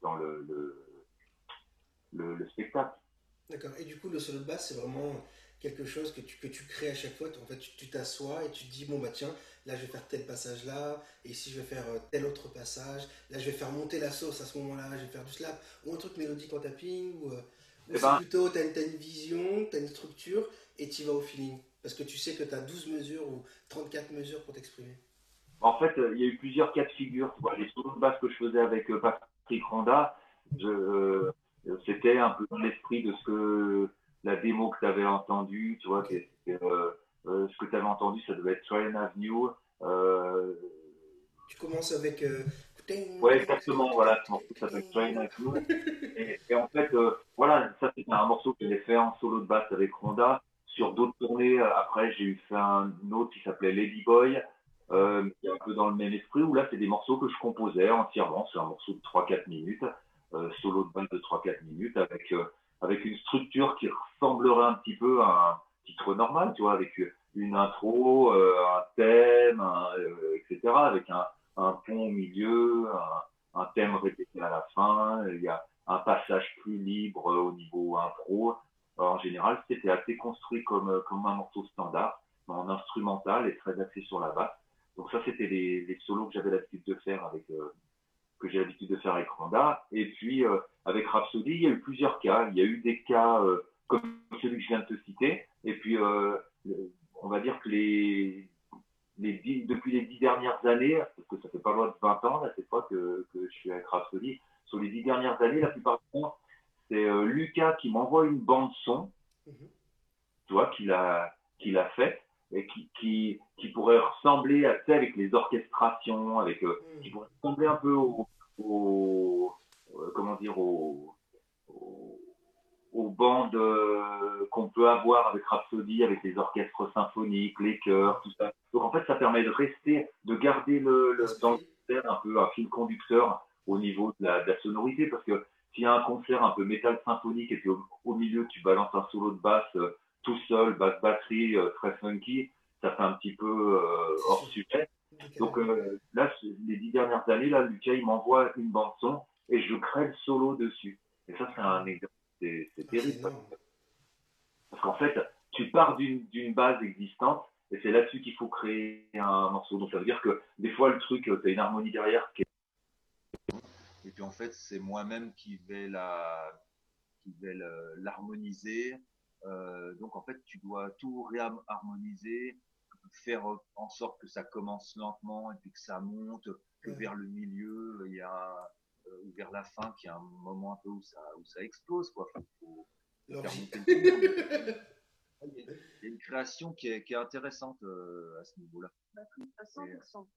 dans le, le, le, le spectacle. D'accord. Et du coup, le solo de basse, c'est vraiment quelque chose que tu, que tu crées à chaque fois. En fait, tu t'assois et tu te dis, bon, bah tiens, là, je vais faire tel passage là, et ici, je vais faire euh, tel autre passage. Là, je vais faire monter la sauce à ce moment-là, je vais faire du slap, ou un truc mélodique en tapping, ou, euh, Eh c'est ben- plutôt, tu as, une vision, tu as une structure, et tu vas au feeling. Parce que tu sais que tu as 12 mesures ou 34 mesures pour t'exprimer. En fait, euh, il y a eu plusieurs cas de figure. Tu vois, les solos de basse que je faisais avec Patrick je, euh, c'était un peu dans l'esprit de ce que la démo que tu avais entendue, tu vois, euh, euh, ce que tu avais entendu, ça devait être Train Avenue. Euh, Tu commences avec. ouais, exactement, voilà, ce morceau s'appelle Train Avenue. Et, et en fait, voilà, ça c'était un morceau que j'ai fait en solo de basse avec Ronda. Sur d'autres tournées, après, j'ai eu fait un autre qui s'appelait Lady Boy, euh, un peu dans le même esprit, où là, c'est des morceaux que je composais entièrement. C'est un morceau de 3-4 minutes, euh, solo de basse de 3-4 minutes, avec, euh, avec une structure qui ressemblerait un petit peu à un titre normal, tu vois, avec une intro, euh, un thème, euh, etc., avec un, pont au milieu, un, thème répété à la fin, il y a un passage plus libre au niveau impro. En général, c'était assez construit comme, comme un morceau standard, en instrumental et très axé sur la basse. Donc ça, c'était les, les solos que j'avais l'habitude de faire avec euh, que j'ai l'habitude de faire avec Randa. Et puis euh, avec Rhapsody, il y a eu plusieurs cas. Il y a eu des cas euh, comme celui que je viens de te citer. Et puis, euh, on va dire que les, depuis les dix dernières années, parce que ça fait pas loin de 20 ans là, cette fois que, que je suis avec Rhapsody, sur les dix dernières années, la plupart du temps, c'est Lucas qui m'envoie une bande son, Mhm. tu vois, qu'il a, faite et qui, qui, pourrait ressembler à, avec les orchestrations, avec, qui pourrait ressembler un peu au, au euh, comment dire, au, au- aux bandes qu'on peut avoir avec Rhapsody, avec les orchestres symphoniques, les chœurs, tout ça. Donc en fait, ça permet de rester, de garder le, le- dans le concert un peu un fil conducteur au niveau de la, de la sonorité, parce que s'il y a un concert un peu métal symphonique et puis au, au milieu tu balances un solo de basse euh, tout seul, basse batterie, euh, très funky, ça fait un petit peu euh, hors sujet. Donc euh, là, les dix dernières années, là, Lucas, il m'envoie une bande son et je crée le solo dessus. Et ça, c'est un exemple, c'est terrible. parce, qu'en fait, tu pars d'une base existante et c'est là-dessus qu'il faut créer un morceau. Donc ça veut dire que des fois, le truc, tu as une harmonie derrière qui est Et puis en fait, c'est moi-même qui vais la, qui vais l'harmoniser. Euh, donc en fait, tu dois tout réharmoniser, faire en sorte que ça commence lentement et puis que ça monte, que Ouais. vers le milieu, il y a euh, ou vers la fin, qu'il y a un moment un peu où ça, où ça explose quoi. Enfin, faut faire monter le. Il y a- il y a une création qui est, qui est intéressante euh, à ce niveau-là. 100%.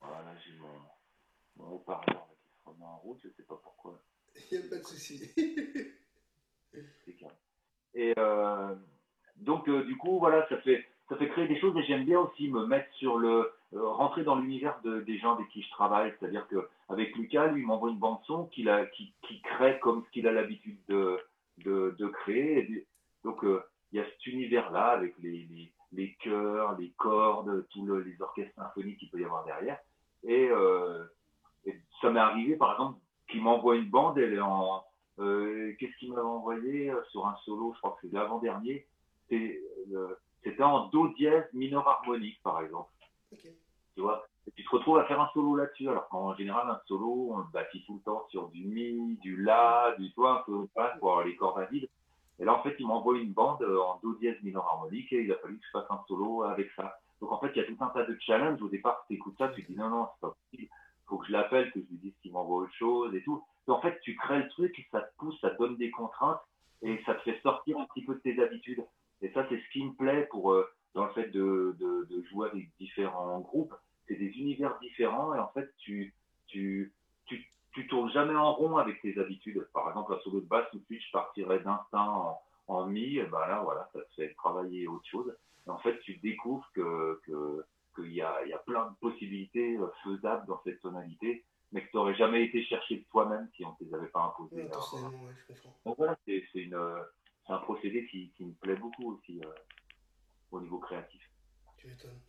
Voilà, j'ai mon, mon haut-parleur là, qui se remet en route, je sais pas pourquoi. Il n'y a pas de souci. c'est calme. Et euh, donc, euh, du coup, voilà, ça fait, ça fait créer des choses et j'aime bien aussi me mettre sur le. euh, rentrer dans l'univers de- des gens avec qui je travaille. C'est-à-dire qu'avec Lucas, lui, il m'envoie une bande-son qu'il qui, qui crée comme ce qu'il a l'habitude de, de, créer. Donc, euh, il y a cet univers-là avec les, les, les chœurs, les cordes, tous le- les orchestres symphoniques qu'il peut y avoir derrière. Et, ça m'est arrivé, par exemple, qu'il m'envoie une bande, elle est en. Qu'est-ce qu'il m'avait envoyé sur un solo Je crois que c'est l'avant-dernier. Euh, C'était en Do dièse mineur harmonique, par exemple. Tu vois Et tu te retrouves à faire un solo là-dessus, alors qu'en général, un solo, on le bâtit tout le temps sur du Mi, du La, du Toi, un peu pour avoir les cordes à vide. Et là, en fait, il m'envoie une bande euh, en Do dièse mineur harmonique et il a fallu que je fasse un solo avec ça. Donc, en fait, il y a tout un tas de challenges. Au départ, tu écoutes ça, tu te dis non, non, c'est pas possible. faut que je l'appelle, que je lui dise qu'il m'envoie autre chose et tout. Et en fait, tu crées le truc, ça te pousse, ça te donne des contraintes et ça te fait sortir un petit peu de tes habitudes. Et ça, c'est ce qui me plaît pour, euh, dans le fait de, de, de jouer avec différents groupes. C'est des univers différents et en fait, tu, tu, tu, tu tournes jamais en rond avec tes habitudes. Par exemple, un solo de basse, tout de suite, je partirais d'instinct en, en mi, et ben là, voilà, ça te fait travailler autre chose. Et en fait, tu découvres que, que, qu'il y a, y a plein de possibilités euh, faisables dans cette tonalité, mais que tu n'aurais jamais été chercher de toi-même si on ne te les avait pas imposées. Ouais, ouais, donc voilà, c'est c'est une, c'est un procédé qui, qui me plaît beaucoup aussi euh, au niveau créatif. Tu m'étonnes.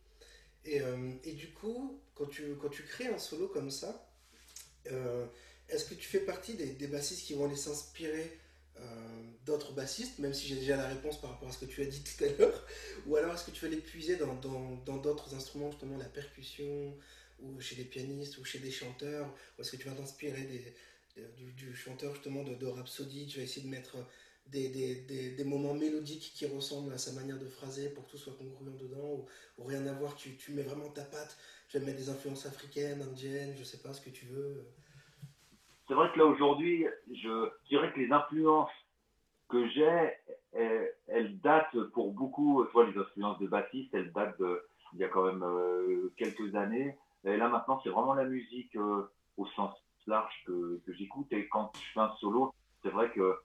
Et, euh, et du coup, quand tu, quand tu crées un solo comme ça, euh, est-ce que tu fais partie des, des bassistes qui vont aller s'inspirer d'autres bassistes, même si j'ai déjà la réponse par rapport à ce que tu as dit tout à l'heure, ou alors est-ce que tu vas les puiser dans d'autres dans, instruments, justement la percussion, ou chez des pianistes, ou chez des chanteurs, ou est-ce que tu vas t'inspirer des, du, chanteur justement de, de Rhapsody, tu vas essayer de mettre des, des, des, moments mélodiques qui ressemblent à sa manière de phraser pour que tout soit congruent dedans, ou, rien à voir, tu, tu, mets vraiment ta patte, tu vas mettre des influences africaines, indiennes, je sais pas ce que tu veux. C'est vrai que là aujourd'hui, je dirais que les influences que j'ai, elles, datent pour beaucoup, tu les influences de bassiste, elles datent de, il y a quand même euh, quelques années. Et là maintenant, c'est vraiment la musique euh, au sens large que, j'écoute. Et quand je fais un solo, c'est vrai que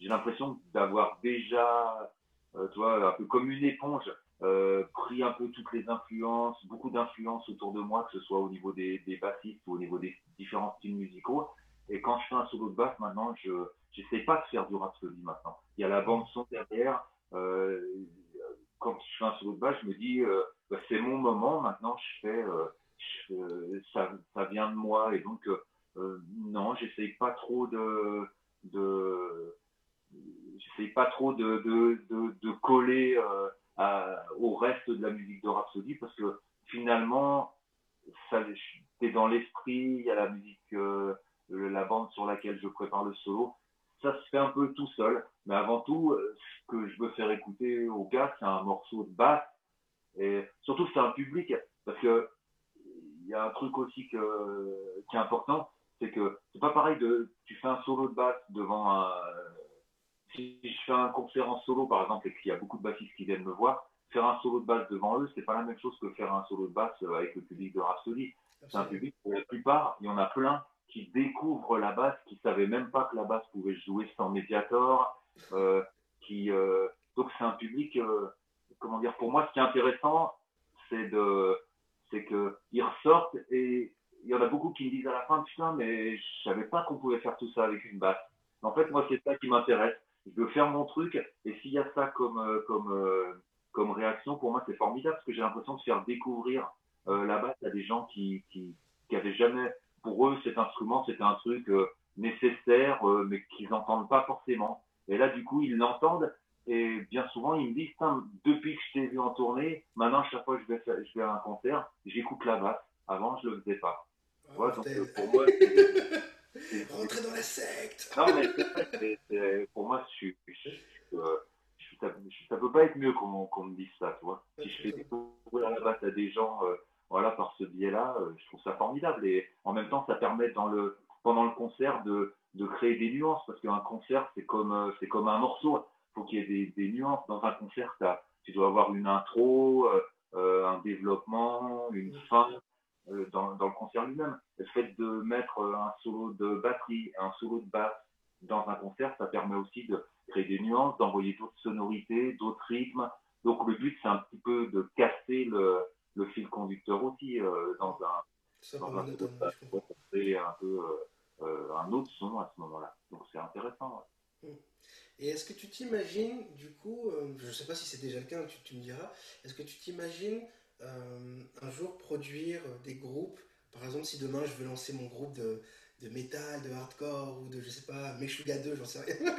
j'ai l'impression d'avoir déjà, euh, tu vois, un peu comme une éponge, euh, pris un peu toutes les influences, beaucoup d'influences autour de moi, que ce soit au niveau des, bassistes ou au niveau des différents styles musicaux. Et quand je fais un solo de basse, maintenant, je n'essaie pas de faire du rhapsody maintenant. Il y a la bande son derrière. Euh, quand je fais un solo de basse, je me dis, euh, bah, c'est mon moment. Maintenant, je fais, ça, ça vient de moi. Et donc, non, j'essaye pas trop de j'essaye pas trop de, de, de, coller euh, au reste de la musique de Rhapsody parce que finalement t'es dans l'esprit il y a la musique euh, la bande sur laquelle je prépare le solo. Ça se fait un peu tout seul mais avant tout euh, ce que je veux faire écouter aux gars c'est un morceau de basse. Et surtout c'est un public parce que il y a un truc aussi qui est important c'est que c'est pas pareil de tu fais un solo de basse devant un si je fais un concert en solo par exemple et qu'il y a beaucoup de bassistes qui viennent me voir faire un solo de basse devant eux c'est pas la même chose que faire un solo de basse avec le public de Rhapsody c'est un public pour la plupart il y en a plein qui découvrent la basse qui savaient même pas que la basse pouvait jouer sans médiator euh, qui euh, donc c'est un public euh, comment dire pour moi ce qui est intéressant c'est de c'est que ils ressortent et il y en a beaucoup qui me disent à la fin, putain, mais je savais pas qu'on pouvait faire tout ça avec une basse. En fait, moi, c'est ça qui m'intéresse. Je veux faire mon truc, et s'il y a ça comme, euh, comme, euh, comme réaction, pour moi, c'est formidable, parce que j'ai l'impression de faire découvrir euh, la basse à des gens qui, qui, qui avaient jamais, pour eux, cet instrument, c'était un truc nécessaire, mais qu'ils n'entendent pas forcément. Et là, du coup, ils l'entendent, et bien souvent, ils me disent, depuis que je t'ai vu en tournée, maintenant, chaque fois que je vais, faire, je vais à un concert, j'écoute la basse. Avant, je le faisais pas. Ouais, donc, euh, pour moi, Rentrer dans la secte Non, mais pour moi, euh, ça, ça, peut pas être mieux qu'on me dise ça, tu. Si je fais découvrir la basse à des gens, euh, voilà, par ce biais-là, je trouve ça formidable. Et en même temps, ça permet dans le, pendant le concert de, de créer des nuances, parce qu'un concert, c'est comme, c'est comme un morceau. Il faut qu'il y ait des, nuances. Dans un concert, tu dois avoir une intro, un développement, une fin, euh, dans, le concert lui-même. Le fait de mettre euh, un solo de batterie un solo de basse dans un concert, ça permet aussi de créer des nuances, d'envoyer d'autres sonorités, d'autres rythmes. Donc le but, c'est un petit peu de casser le, le fil conducteur aussi euh, dans un, ça dans un, solo de basse, pour créer un peu euh, un autre son à ce moment-là. Donc c'est intéressant. Ouais. Hmm. Et est-ce que tu t'imagines, du coup, euh, je ne sais pas si c'est déjà le cas, tu, tu me diras, est-ce que tu t'imagines euh, un jour produire des groupes. Par exemple, si demain je veux lancer mon groupe de, de métal, de hardcore ou de, je sais pas, Meshuga 2, j'en sais rien.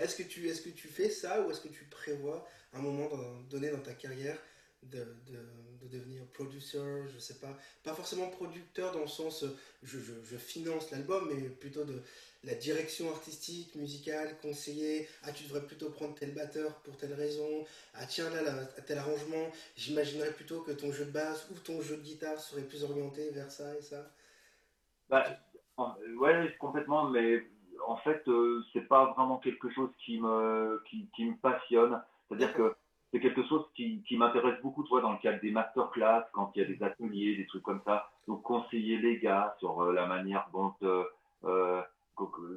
est-ce que, est que tu fais ça ou est-ce que tu prévois un moment donné dans ta carrière de, de, de, devenir producer, je sais pas, pas forcément producteur dans le sens je, je, je finance l'album, mais plutôt de la direction artistique, musicale, conseiller, ah tu devrais plutôt prendre tel batteur pour telle raison, ah tiens là, là tel arrangement, j'imaginerais plutôt que ton jeu de basse ou ton jeu de guitare serait plus orienté vers ça et ça. Bah, ouais, complètement, mais en fait, euh, c'est pas vraiment quelque chose qui me, qui, qui me passionne. C'est-à-dire que c'est quelque chose qui, qui m'intéresse beaucoup, toi, dans le cadre des masterclass, quand il y a des ateliers, des trucs comme ça. Donc, conseiller les gars sur euh, la manière dont euh, euh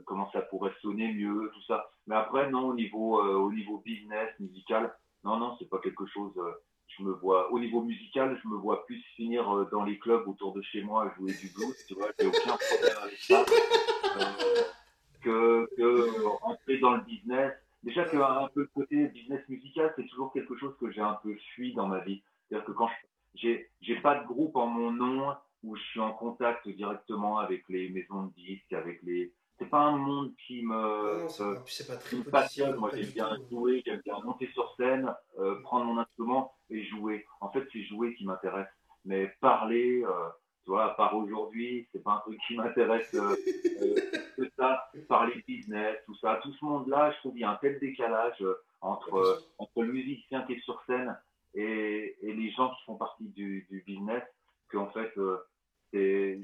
comment ça pourrait sonner mieux, tout ça. Mais après, non, au niveau, euh, au niveau business, musical, non, non, c'est pas quelque chose. Euh, je me vois, au niveau musical, je me vois plus finir dans les clubs autour de chez moi à jouer du blues, tu vois, j'ai aucun problème avec ça. que, que dans le business. Déjà qu'un peu le côté business musical, c'est toujours quelque chose que j'ai un peu fui dans ma vie. C'est-à-dire que quand j'ai, j'ai pas de groupe en mon nom où je suis en contact directement avec les maisons de disques, avec les, c'est pas un monde qui me, Non, euh, pas, c'est pas très me passionne. Moi, j'aime bien jouer, j'aime bien monter sur scène, euh, prendre mon instrument et jouer. En fait, c'est jouer qui m'intéresse. Mais parler, euh, tu vois, à part aujourd'hui, c'est pas un truc qui m'intéresse euh, euh, que ça. Parler business, tout ça. Tout ce monde-là, je trouve qu'il y a un tel décalage euh, entre, euh, entre le musicien qui est sur scène et, et les gens qui font partie du, du business qu'en fait, euh,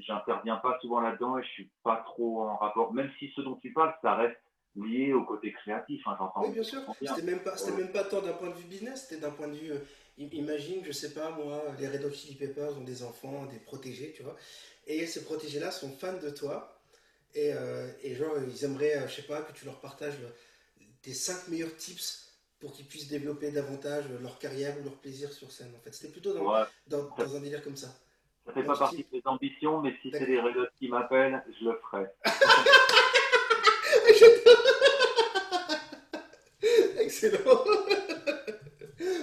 j'interviens pas souvent là-dedans et je suis pas trop en rapport. Même si ce dont tu parles, ça reste lié au côté créatif. Hein, j'entends. Oui, bien sûr. C'était même pas, c'était Ouais. même pas tant d'un point de vue business, c'était d'un point de vue. Imagine, je sais pas moi, les Red Hot Chili Peppers ont des enfants, des protégés, tu vois. Et ces protégés-là sont fans de toi. Et, euh, et genre, ils aimeraient, euh, je sais pas, que tu leur partages euh, tes 5 meilleurs tips pour qu'ils puissent développer davantage leur carrière ou leur plaisir sur scène. En fait, c'était plutôt dans, Ouais, dans, dans un délire comme ça. ça fait pas partie de mes ambitions, mais si c'est les Red Hot qui m'appellent, je le ferai. Excellent.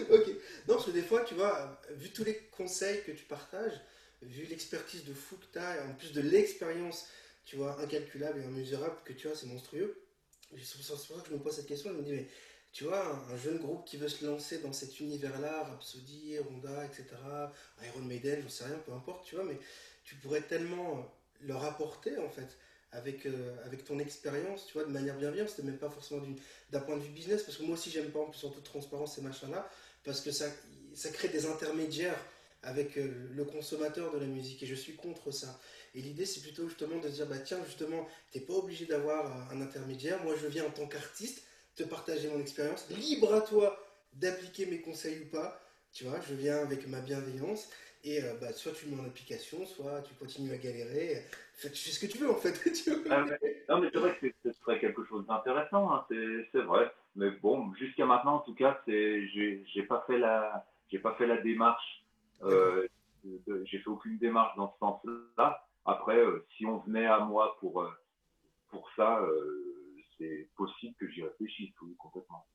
ok. Non, parce que des fois, tu vois, vu tous les conseils que tu partages, vu l'expertise de fou que tu as, et en plus de l'expérience, tu vois, incalculable et immesurable que tu as, c'est monstrueux. C'est pour ça que je me pose cette question. Je me dis, mais tu vois, un, un jeune groupe qui veut se lancer dans cet univers-là, Rhapsody, Honda, etc., Iron Maiden, j'en sais rien, peu importe, tu vois, mais tu pourrais tellement leur apporter, en fait, avec, euh, avec ton expérience, tu vois, de manière bienveillante. C'était même pas forcément d'un point de vue business, parce que moi aussi j'aime pas en plus en toute transparence ces machins-là, parce que ça, ça crée des intermédiaires avec euh, le consommateur de la musique, et je suis contre ça. Et l'idée c'est plutôt justement de dire, bah tiens, justement, t'es pas obligé d'avoir euh, un intermédiaire, moi je viens en tant qu'artiste te partager mon expérience, libre à toi d'appliquer mes conseils ou pas, tu vois, je viens avec ma bienveillance, et euh, bah, soit tu mets en application, soit tu continues à galérer, tu fais ce que tu veux en fait. Ah, non, mais c'est vrai que ce serait quelque chose d'intéressant, hein, c'est vrai. Mais bon, jusqu'à maintenant, en tout cas, c'est j'ai pas fait la j'ai pas fait la démarche. Euh, j'ai fait aucune démarche dans ce sens-là. Après, euh, si on venait à moi pour euh, pour ça, c'est possible que j'y réfléchisse, oui, complètement.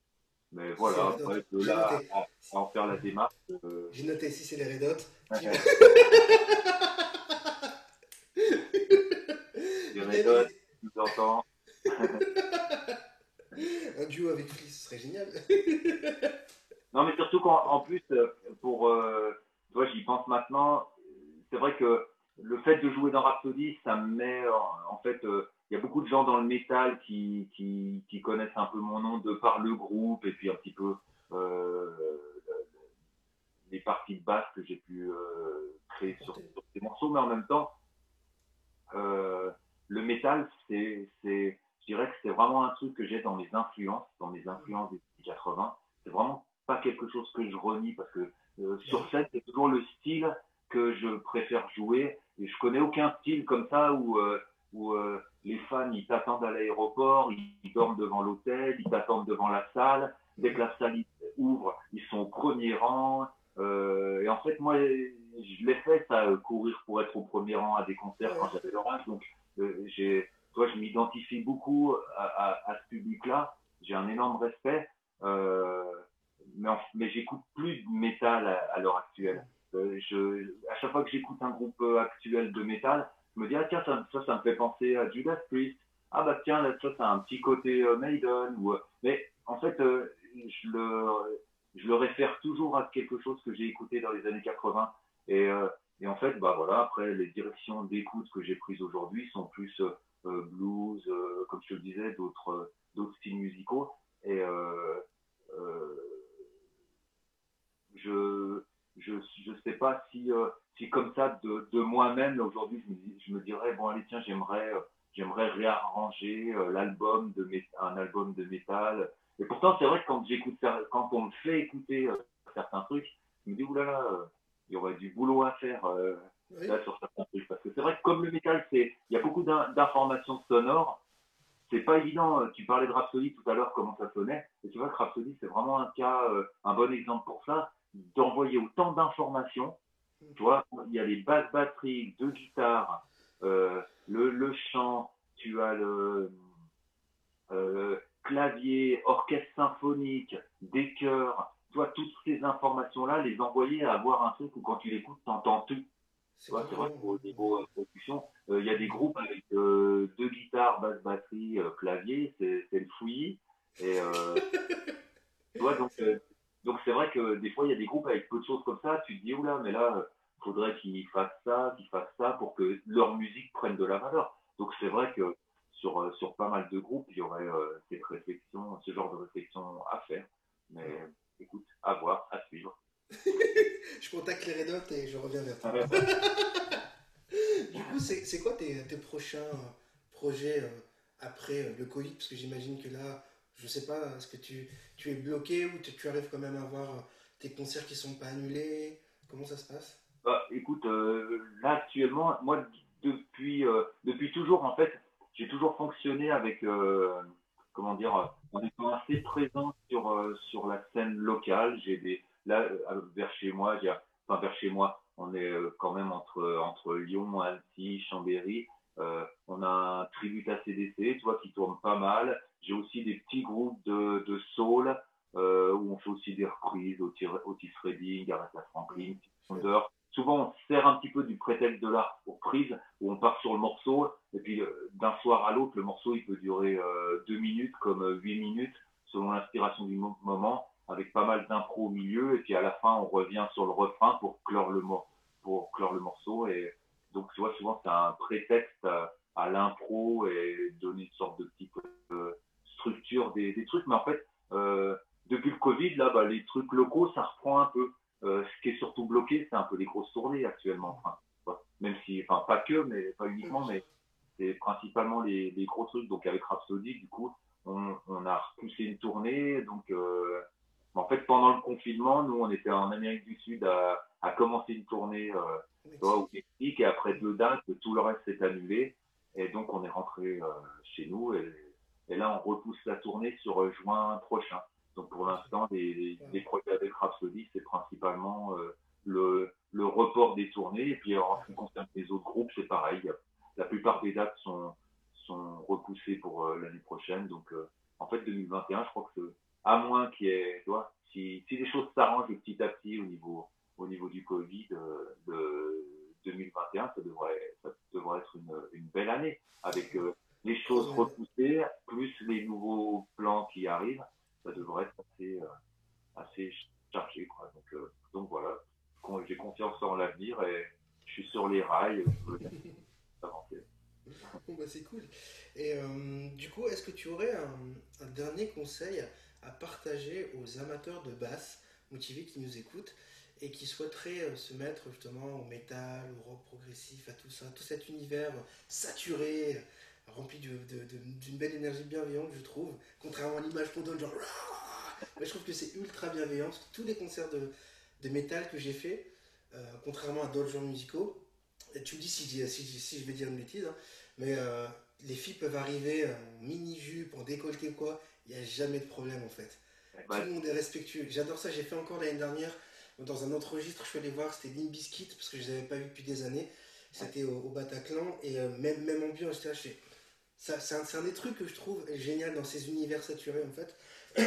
Mais voilà, après, de là à, à en faire la démarche, J'ai noté si c'est les Red Hot. tu- les Red Hot, tu entends. Un duo avec Fliss, ce serait génial. Non, mais surtout qu'en en plus, euh, pour, euh, tu vois, j'y pense maintenant, c'est vrai que le fait de jouer dans Rhapsody, ça me met, en, en fait, euh, il y a beaucoup de gens dans le métal qui, qui, qui connaissent un peu mon nom de par le groupe et puis un petit peu euh, les parties de basse que j'ai pu créer sur, sur ces morceaux, mais en même temps, le métal, c'est, je dirais que c'est vraiment un truc que j'ai dans mes influences, dans mes influences des années 80. C'est vraiment pas quelque chose que je renie parce que euh, sur scène, c'est toujours le style que je préfère jouer et je connais aucun style comme ça où, euh, où euh, les fans ils t'attendent à l'aéroport, ils, dorment devant l'hôtel, ils t'attendent devant la salle. Dès que la salle ouvre, ils sont au premier rang. Et en fait, moi, je l'ai fait ça, courir pour être au premier rang à des concerts quand j'avais leur âge. Donc, j'ai, toi, je m'identifie beaucoup à, ce public-là. J'ai un énorme respect. Mais, j'écoute plus de métal à, l'heure actuelle. Euh, à chaque fois que j'écoute un groupe euh, actuel de métal, je me dis ah tiens ça, ça, me fait penser à Judas Priest. Ah bah tiens là, ça a un petit côté euh, Maiden ou euh, mais en fait je le je le réfère toujours à quelque chose que j'ai écouté dans les années 80 et et en fait bah voilà après les directions d'écoute que j'ai prises aujourd'hui sont plus blues comme je te le disais d'autres d'autres styles musicaux et je je je sais pas si euh, si comme ça de, de moi-même aujourd'hui je me dis- je me dirais bon allez tiens j'aimerais euh, j'aimerais réarranger euh, l'album de un album de métal et pourtant c'est vrai que quand j'écoute quand on me fait écouter certains trucs je me dis oulala euh, il y aurait du boulot à faire Oui. là sur certains trucs parce que c'est vrai que comme le métal c'est il y a beaucoup d'in- d'informations sonores c'est pas évident. Tu parlais de Rhapsody tout à l'heure, comment ça sonnait. Et tu vois que Rhapsody, c'est vraiment un cas, euh, un bon exemple pour ça, d'envoyer autant d'informations. Tu vois, il y a les basses batteries, deux guitares, euh, le, le chant, tu as le euh, clavier, orchestre symphonique, des chœurs. Tu vois, toutes ces informations-là, les envoyer à avoir un truc où quand tu l'écoutes, t'entends tout. c'est vrai qu'au niveau production, il y a des groupes avec deux guitares, basse, batterie, clavier, c'est le fouillis. Et, donc, donc c'est vrai que des fois, il y a des groupes avec peu de choses comme ça. Tu te dis, oula, mais là, il faudrait qu'ils fassent ça, qu'ils fassent ça pour que leur musique prenne de la valeur. Donc c'est vrai que sur, euh, sur pas mal de groupes, il y aurait euh, cette réflexion, ce genre de réflexion à faire. Mais écoute, à voir, à suivre. je contacte les Red Hot et je reviens vers toi. du coup, c'est quoi tes, tes, prochains projets euh, après le Covid? Parce que j'imagine que là, je sais pas, est-ce que tu, tu es bloqué ou tu, arrives quand même à avoir tes concerts qui sont pas annulés? Comment ça se passe? Bah, Écoute, là actuellement, moi depuis, depuis toujours, en fait, j'ai toujours fonctionné avec, euh, comment dire, en étant assez présent sur, euh, sur la scène locale. J'ai des, là, euh, vers chez moi, enfin, vers chez moi, on est quand même entre, entre Lyon, Annecy, Chambéry. On a un tribut à CDC, tu vois, qui tourne pas mal. J'ai aussi des petits groupes de, de soul, où on fait aussi des reprises, Otis Redding, Aretha Franklin, souvent on sert un petit peu du prétexte de l'art pour prise, où on part sur le morceau, et puis euh, d'un soir à l'autre, le morceau il peut durer euh, deux minutes comme euh, huit minutes, selon l'inspiration du moment, avec pas mal d'impro au milieu, et puis à la fin on revient sur le refrain pour clore le, pour clore le morceau, et donc tu vois souvent c'est un prétexte à, l'impro et donner une sorte de petite structure des, trucs, mais en fait depuis le Covid, là, bah, les trucs locaux, ça reprend un peu. Euh, ce qui est surtout bloqué, c'est un peu les grosses tournées actuellement. Enfin, même si, enfin, pas que, mais pas uniquement, mais c'est principalement les, gros trucs. Donc, avec Rhapsody, du coup, on, on a repoussé une tournée. Donc, euh, en fait, pendant le confinement, nous, on était en Amérique du Sud à, à commencer une tournée euh, au Mexique. Et après deux dates, tout le reste s'est annulé. Et donc, on est rentré euh, chez nous. Et, et, là, on repousse la tournée sur euh, juin prochain. Donc pour l'instant, les, les, projets avec Rhapsody, c'est principalement euh, le, le, report des tournées. Et puis en ce qui concerne les autres groupes, c'est pareil. La plupart des dates sont, sont repoussées pour l'année prochaine. Donc en fait, 2021, je crois que à moins qu'il y ait, tu vois, si, si les choses s'arrangent petit à petit au niveau, au niveau du Covid de 2021, ça devrait, ça devrait être une, une belle année avec les choses repoussées, plus les nouveaux plans qui arrivent ça devrait être assez, euh, assez chargé. Quoi. Donc, euh, donc voilà, j'ai confiance en l'avenir et je suis sur les rails. avancer. Bon, bah, c'est cool. Et euh, du coup, est-ce que tu aurais un, un, dernier conseil à partager aux amateurs de basse motivés qui nous écoutent et qui souhaiteraient se mettre justement au métal, au rock progressif, à tout ça, tout cet univers saturé rempli d'une belle énergie bienveillante, je trouve. Contrairement à l'image qu'on donne, genre. Mais je trouve que c'est ultra bienveillant. Tous les concerts de, de métal que j'ai fait, euh, contrairement à d'autres genres musicaux, et tu me dis si, si, je vais dire une bêtise, hein, mais euh, les filles peuvent arriver en mini-jupe, en décolleté ou quoi, il n'y a jamais de problème en fait. Tout le monde est respectueux. J'adore ça, j'ai fait encore l'année dernière, dans un autre registre, je suis allé voir, c'était Limbiskit, parce que je ne les avais pas vus depuis des années. C'était au, Bataclan, et euh, même, même ambiance, c'est un, un, des trucs que je trouve génial dans ces univers saturés en fait.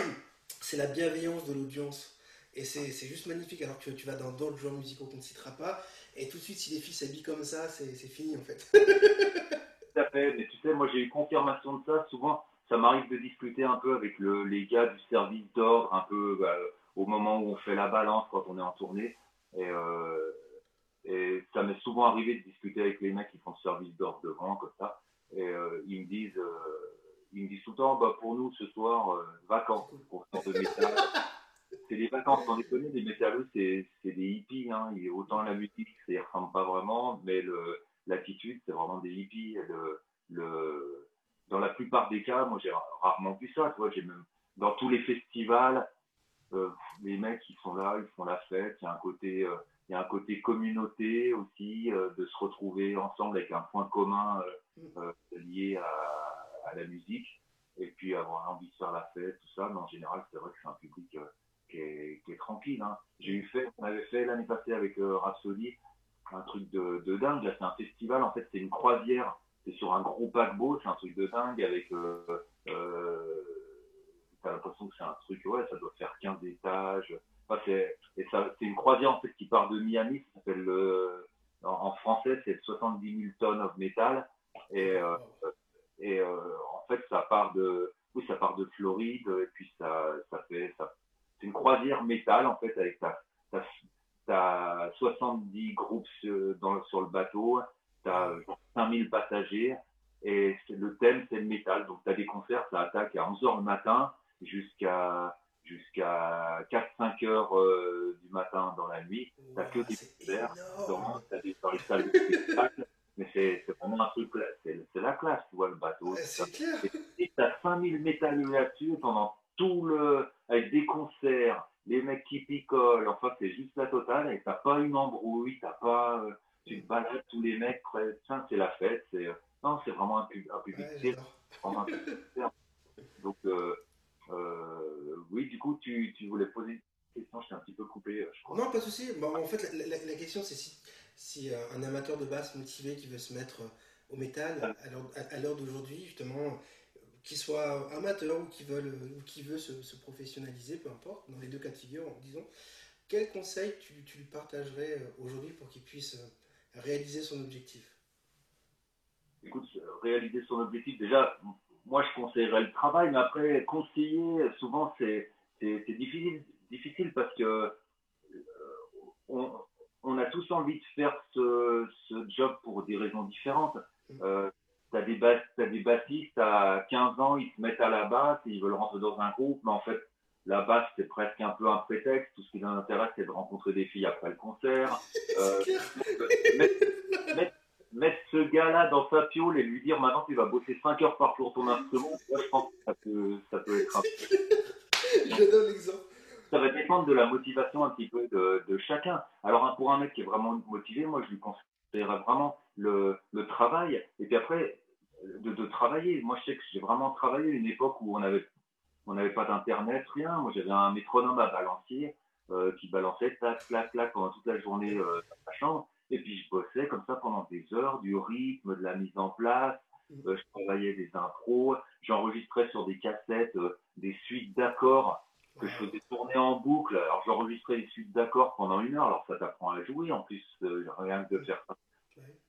c'est la bienveillance de l'audience. Et c'est juste magnifique. Alors que tu vas dans d'autres genres musicaux qu'on ne citera pas, et tout de suite, si les filles s'habillent comme ça, c'est fini en fait. tout à fait. Mais tu sais, moi j'ai eu confirmation de ça. Souvent, ça m'arrive de discuter un peu avec le, les gars du service d'ordre, un peu bah, au moment où on fait la balance quand on est en tournée. Et, euh, et ça m'est souvent arrivé de discuter avec les mecs qui font le service d'ordre devant, comme ça. Et euh, ils me disent, euh, ils me disent tout le temps, bah, pour nous ce soir, euh, vacances pour de métal. c'est des vacances, on les connaît, les métalleux, c'est, c'est des hippies. Hein. autant la musique, ça y ressemble pas vraiment, mais le, l'attitude, c'est vraiment des hippies. Le, le, dans la plupart des cas, moi j'ai rarement vu ça. Tu vois, j'ai même dans tous les festivals, les mecs qui sont là, ils font la fête. Il y a un côté, euh, il y a un côté communauté aussi, euh, de se retrouver ensemble avec un point commun euh, lié à, à, la musique, et puis avoir envie de faire la fête, tout ça. Mais en général, c'est vrai que c'est un public qui est, qui, est, tranquille. Hein. J'ai eu fait, on avait fait l'année passée avec euh, Rhapsody un truc de, de dingue. Là, c'est un festival, en fait, c'est une croisière. C'est sur un gros paquebot, c'est un truc de dingue avec. Euh, euh, T'as l'impression que c'est un truc, ouais, ça doit faire 15 étages. Enfin, c'est, et ça, c'est une croisière en fait qui part de Miami, ça s'appelle le, en, français, c'est 70 000 tonnes of métal. Et, et en fait, ça part de, oui, ça part de Floride, et puis ça, ça fait, c'est une croisière métal, en fait, avec ta, ta, 70 groupes sur, dans, sur le bateau, tu as 5000 passagers, et le thème, c'est le métal. Donc, tu as des concerts, ça attaque à 11h le matin jusqu'à jusqu'à 4-5 heures euh, du matin dans la nuit. Tu n'as que des concerts, dans, des, dans les salles de spectacle. Mais c'est vraiment un truc, c'est la classe, tu vois, le bateau. C'est clair. Et tu as 5000 métalleux là-dessus pendant tout le. avec des concerts, les mecs qui picolent, enfin, c'est juste la totale. Et t'as pas une embrouille, t'as pas. Euh, tu te balades tous les mecs, c'est la fête. c'est euh, non, c'est vraiment un, public ouais, Donc, euh, euh, oui, du coup, tu, tu, voulais poser une question, je t'ai un petit peu coupé, je crois. Non, pas de souci. Bon, en fait, la, la, question, c'est si, si un amateur de basse motivé qui veut se mettre au métal, à l'heure d'aujourd'hui, justement, qu'il soit amateur ou qui, veut se, se, professionnaliser, peu importe, dans les deux cas de figure, disons, quel conseil tu, tu lui partagerais aujourd'hui pour qu'il puisse réaliser son objectif? Écoute, réaliser son objectif, déjà, moi je conseillerais le travail, mais après, conseiller, souvent c'est difficile, difficile parce que euh, on, on, a tous envie de faire ce, ce job pour des raisons différentes. Mm. Euh, tu as, as, des bassistes à 15 ans, ils se mettent à la basse, ils veulent rentrer dans un groupe, mais en fait, la basse, c'est presque un peu un prétexte. Tout ce qui les intéresse, c'est de rencontrer des filles après le concert. Euh, mettre, ce gars-là dans sa piole et lui dire maintenant tu vas bosser 5 heures par jour ton instrument, moi, je pense que ça peut, ça peut être un J'adore l'exemple. Ça va dépendre de la motivation un petit peu de, de, chacun. Alors, pour un mec qui est vraiment motivé, moi, je lui conseillerais vraiment le, le travail. Et puis après, de, de, travailler. Moi, je sais que j'ai vraiment travaillé une époque où on avait on n'avait pas d'internet, rien. Moi, j'avais un métronome à balancier euh, qui balançait tac, clac, clac pendant toute la journée euh, dans ma chambre. Et puis, je bossais comme ça pendant des heures, du rythme, de la mise en place. Mm. Euh, je travaillais des intros. J'enregistrais sur des cassettes euh, des suites d'accords que je faisais tourner en boucle. Alors, j'enregistrais des suites d'accords pendant une heure. Alors, ça t'apprend à jouer. En plus, rien que de faire ça.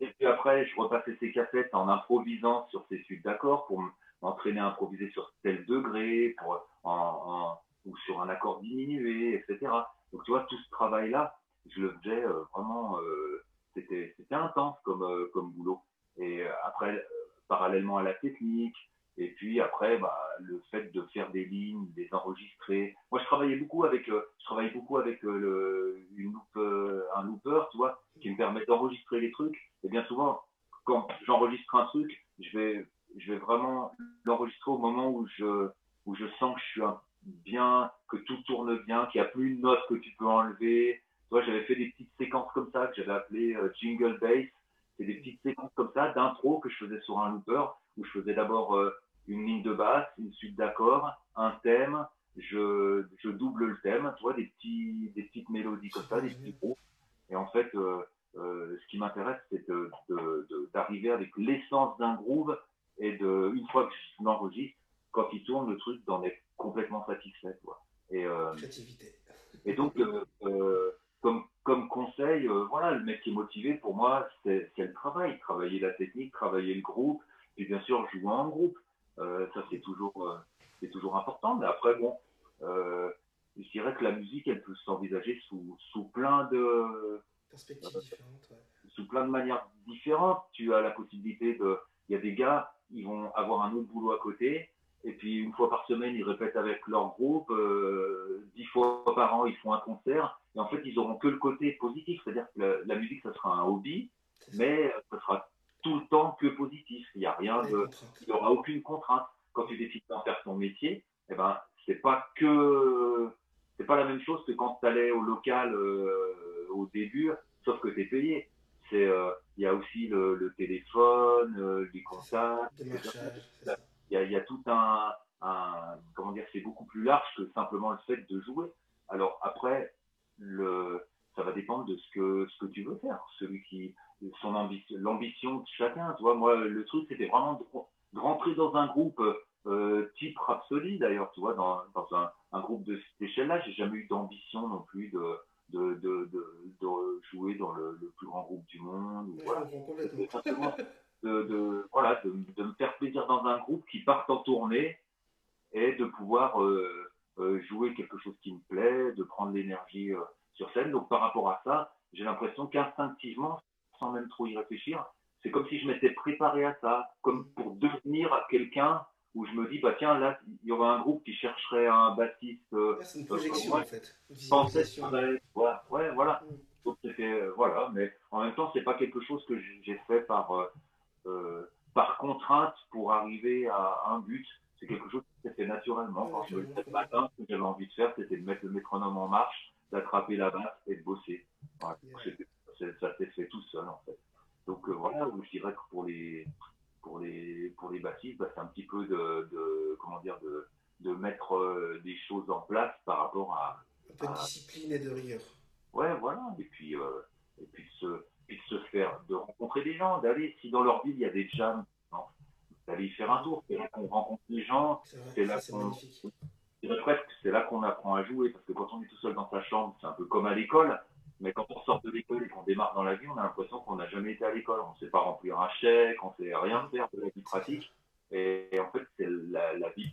Et puis après, je repassais ces cassettes en improvisant sur ces suites d'accords pour m'entraîner à improviser sur tel degré, pour, en, ou sur un accord diminué, etc. Donc tu vois, tout ce travail-là, je le faisais euh, vraiment, euh, c'était intense comme, euh, comme boulot. Et après, parallèlement à la technique, et puis après, bah, le fait de faire des lignes, des enregistrer. Moi, je travaillais beaucoup avec, je travaillais beaucoup avec le, une loop, un looper, tu vois, qui me permet d'enregistrer les trucs. Et bien souvent, quand j'enregistre un truc, je vais je vais vraiment l'enregistrer au moment où je, où je sens que je suis bien, que tout tourne bien, qu'il n'y a plus une note que tu peux enlever. Toi, j'avais fait des petites séquences comme ça que j'avais appelées euh, jingle bass. C'est des petites séquences comme ça d'intro que je faisais sur un looper où je faisais d'abord euh, une ligne de basse, une suite d'accords, un thème, je, je, double le thème, tu vois, des, petits, des petites mélodies comme ça, des petits groupes. Et en fait, euh, ce qui m'intéresse, c'est d'arriver avec l'essence d'un groove et de, une fois que je l'enregistre, quand il tourne, le truc d'en être complètement satisfait. Quoi. Et, euh, et donc, euh, euh, comme, comme conseil, voilà, le mec qui est motivé, pour moi, c'est le travail. Travailler la technique, travailler le groupe, et bien sûr, jouer en groupe. ça, c'est toujours, c'est toujours important. Mais après, bon, je dirais que la musique, elle peut s'envisager sous, sous plein de. Perspectives différentes, Sous plein de manières différentes. Tu as la possibilité de. Il y a des gars, ils vont avoir un autre boulot à côté. Et puis une fois par semaine, ils répètent avec leur groupe. Euh, dix fois par an, ils font un concert. Et en fait, ils auront que le côté positif. C'est-à-dire que la, musique, ça sera un hobby, mais ça sera tout le temps que positif. De, il n'y aura aucune contrainte. Quand tu décides d'en faire ton métier, eh ben, c'est pas que, c'est pas la même chose que quand tu allais au local euh, au début, sauf que tu es payé. C'est, euh, il y a aussi le, téléphone, euh, les contacts. Il y, a, il y a tout un, un comment dire, c'est beaucoup plus large que simplement le fait de jouer. Alors après, le, ça va dépendre de ce que ce que tu veux faire. Celui qui, son ambition, l'ambition de chacun. Tu vois, moi, le truc, c'était vraiment de, rentrer dans un groupe euh, type Rhapsody, d'ailleurs, tu vois, dans, dans un, un, groupe de cette échelle-là. J'ai jamais eu d'ambition non plus de de, de, de, jouer dans le, plus grand groupe du monde. voilà. De, voilà, de, me faire plaisir dans un groupe qui part en tournée et de pouvoir euh, euh, jouer quelque chose qui me plaît, de prendre l'énergie sur scène. Donc par rapport à ça, j'ai l'impression qu'instinctivement, sans même trop y réfléchir, c'est comme si je m'étais préparé à ça, comme pour devenir quelqu'un où je me dis, bah tiens, là, il y aurait un groupe qui chercherait un bassiste. Euh, c'est une projection, en fait. Une ouais, voilà. Mm. Donc c'était, euh, voilà, mais en même temps, c'est pas quelque chose que j'ai fait par, euh, par contrainte pour arriver à un but. C'est quelque chose qui s'est fait naturellement. Quand je le matin, ce que j'avais envie de faire, c'était de mettre le métronome en marche, d'attraper la basse et de bosser. ça s'est fait tout seul, en fait. Donc voilà, je dirais que pour les, pour les, pour les bassistes, bah, c'est un petit peu de, comment dire, de, de mettre euh, des choses en place par rapport à. Un peu de discipline et de rigueur. Ouais, voilà. Et puis, euh, et puis, de se, puis de se faire, de rencontrer des gens, d'aller, si dans leur ville il y a des jams, d'aller y faire un tour. C'est là qu'on rencontre les gens. C'est là qu'on. Presque, c'est là qu'on apprend à jouer, parce que quand on est tout seul dans sa chambre, c'est un peu comme à l'école. Mais quand on sort de l'école et qu'on démarre dans la vie, on a l'impression qu'on n'a jamais été à l'école. On ne sait pas remplir un chèque, on ne sait rien faire de la vie pratique. Et, en fait, c'est la, vie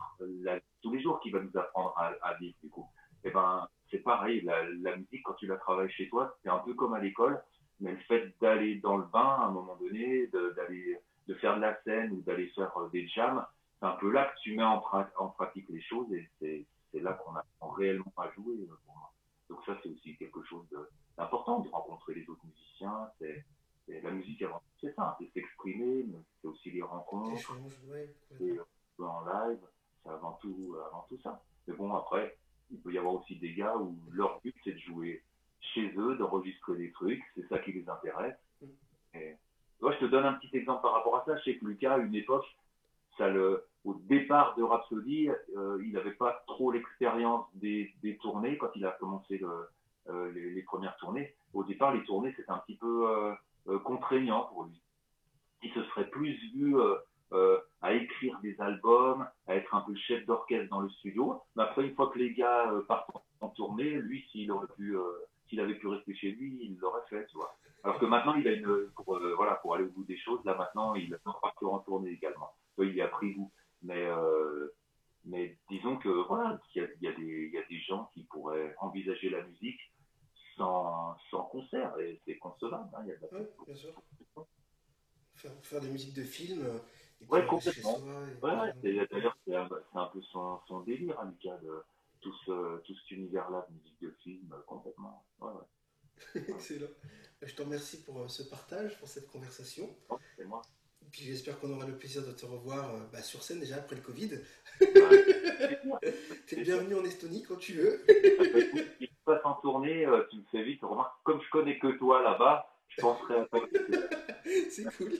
tous les jours qui va nous apprendre à, vivre, du coup. Et eh ben, c'est pareil, la, musique, quand tu la travailles chez toi, c'est un peu comme à l'école, mais le fait d'aller dans le bain à un moment donné, d'aller de, faire de la scène ou d'aller faire euh, des jams, c'est un peu là que tu mets en, en pratique les choses et c'est là qu'on apprend réellement à jouer euh, pour moi. Donc ça, c'est aussi quelque chose d'important de rencontrer les autres musiciens. C'est la musique avant c'est ça, c'est s'exprimer, mais c'est aussi les rencontres, et en live, c'est avant tout, avant tout ça. Mais bon, après, il peut y avoir aussi des gars où leur but c'est de jouer chez eux, d'enregistrer des trucs, c'est ça qui les intéresse. Mm. Et, moi, je te donne un petit exemple par rapport à ça. Je sais que Lucas, à une époque, au départ de Rhapsody, euh, il n'avait pas trop l'expérience des, tournées quand il a commencé euh, les, les, premières tournées. Au départ, les tournées, c'était un petit peu euh, contraignant pour lui. Il se serait plus vu à écrire des albums, à être un peu chef d'orchestre dans le studio. Mais après, une fois que les gars partent en tournée, lui, s'il avait pu rester chez lui, il l'aurait fait. Alors que maintenant, il a une, pour, voilà, pour aller au bout des choses, là maintenant, il va partir en tournée également. Il a pris goût. Mais, euh, mais disons que voilà, il y, a, des gens qui pourraient envisager la musique sans, sans concert et c'est concevable. Hein, y a bien sûr. Faire, faire des musiques de films. Ouais, complètement. D'ailleurs, c'est un, peu son, son délire, hein, Lucas, de tout, ce, tout cet univers-là de musique de film, complètement. Excellent. Je te remercie pour euh, ce partage, pour cette conversation. c'est moi. Puis j'espère qu'on aura le plaisir de te revoir euh, bah, sur scène déjà après le Covid. Tu es bienvenu en Estonie quand tu veux. Si tu passes en tournée, euh, tu me fais vite. Remarque, comme je connais que toi là-bas, je penserai à toi. C'est cool.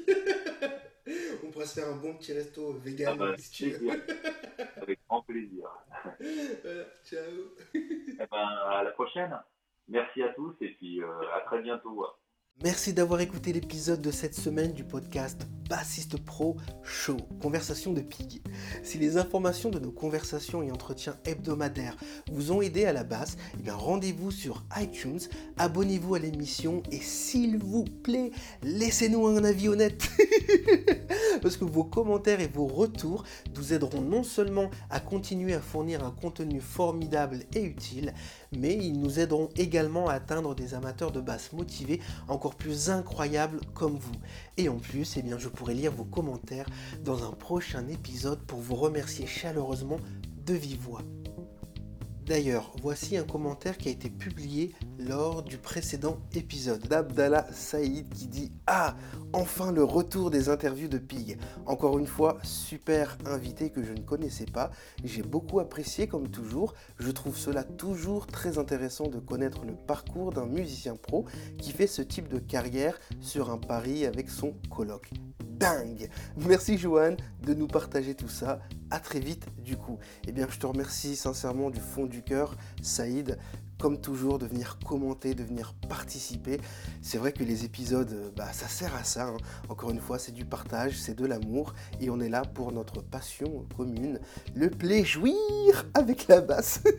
On pourrait se faire un bon petit resto vegan ah bah, si tu veux. Avec grand plaisir. ciao. Eh ben, à la prochaine. Merci à tous et puis euh, à très bientôt. Merci d'avoir écouté l'épisode de cette semaine du podcast Bassiste Pro Show, conversation de Pig. Si les informations de nos conversations et entretiens hebdomadaires vous ont aidé à la basse, eh rendez-vous sur iTunes, abonnez-vous à l'émission et s'il vous plaît, laissez-nous un avis honnête. Parce que vos commentaires et vos retours nous aideront non seulement à continuer à fournir un contenu formidable et utile, mais ils nous aideront également à atteindre des amateurs de basse motivés encore plus incroyables comme vous. Et en plus, eh bien, je pourrai lire vos commentaires dans un prochain épisode pour vous remercier chaleureusement de vive voix. D'ailleurs, voici un commentaire qui a été publié lors du précédent épisode d'Abdallah Saïd qui dit Ah, enfin le retour des interviews de Pig. Encore une fois, super invité que je ne connaissais pas. J'ai beaucoup apprécié comme toujours. Je trouve cela toujours très intéressant de connaître le parcours d'un musicien pro qui fait ce type de carrière sur un pari avec son colloque dingue. Merci Johan de nous partager tout ça. À très vite du coup. Eh bien, je te remercie sincèrement du fond du cœur, Saïd comme toujours, de venir commenter, de venir participer. C'est vrai que les épisodes, bah, ça sert à ça. Hein. Encore une fois, c'est du partage, c'est de l'amour, et on est là pour notre passion commune, le plaisir avec la basse.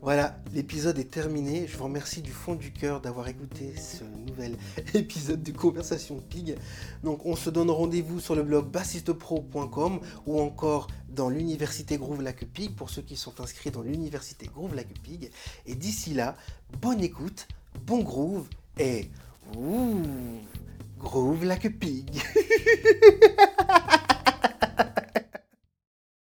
Voilà, l'épisode est terminé. Je vous remercie du fond du cœur d'avoir écouté ce nouvel épisode de Conversation Pig. Donc, on se donne rendez-vous sur le blog bassistepro.com ou encore dans l'université Groove Lac Pig pour ceux qui sont inscrits dans l'université Groove Lac Pig. Et d'ici là, bonne écoute, bon groove et ouh, groove like a pig.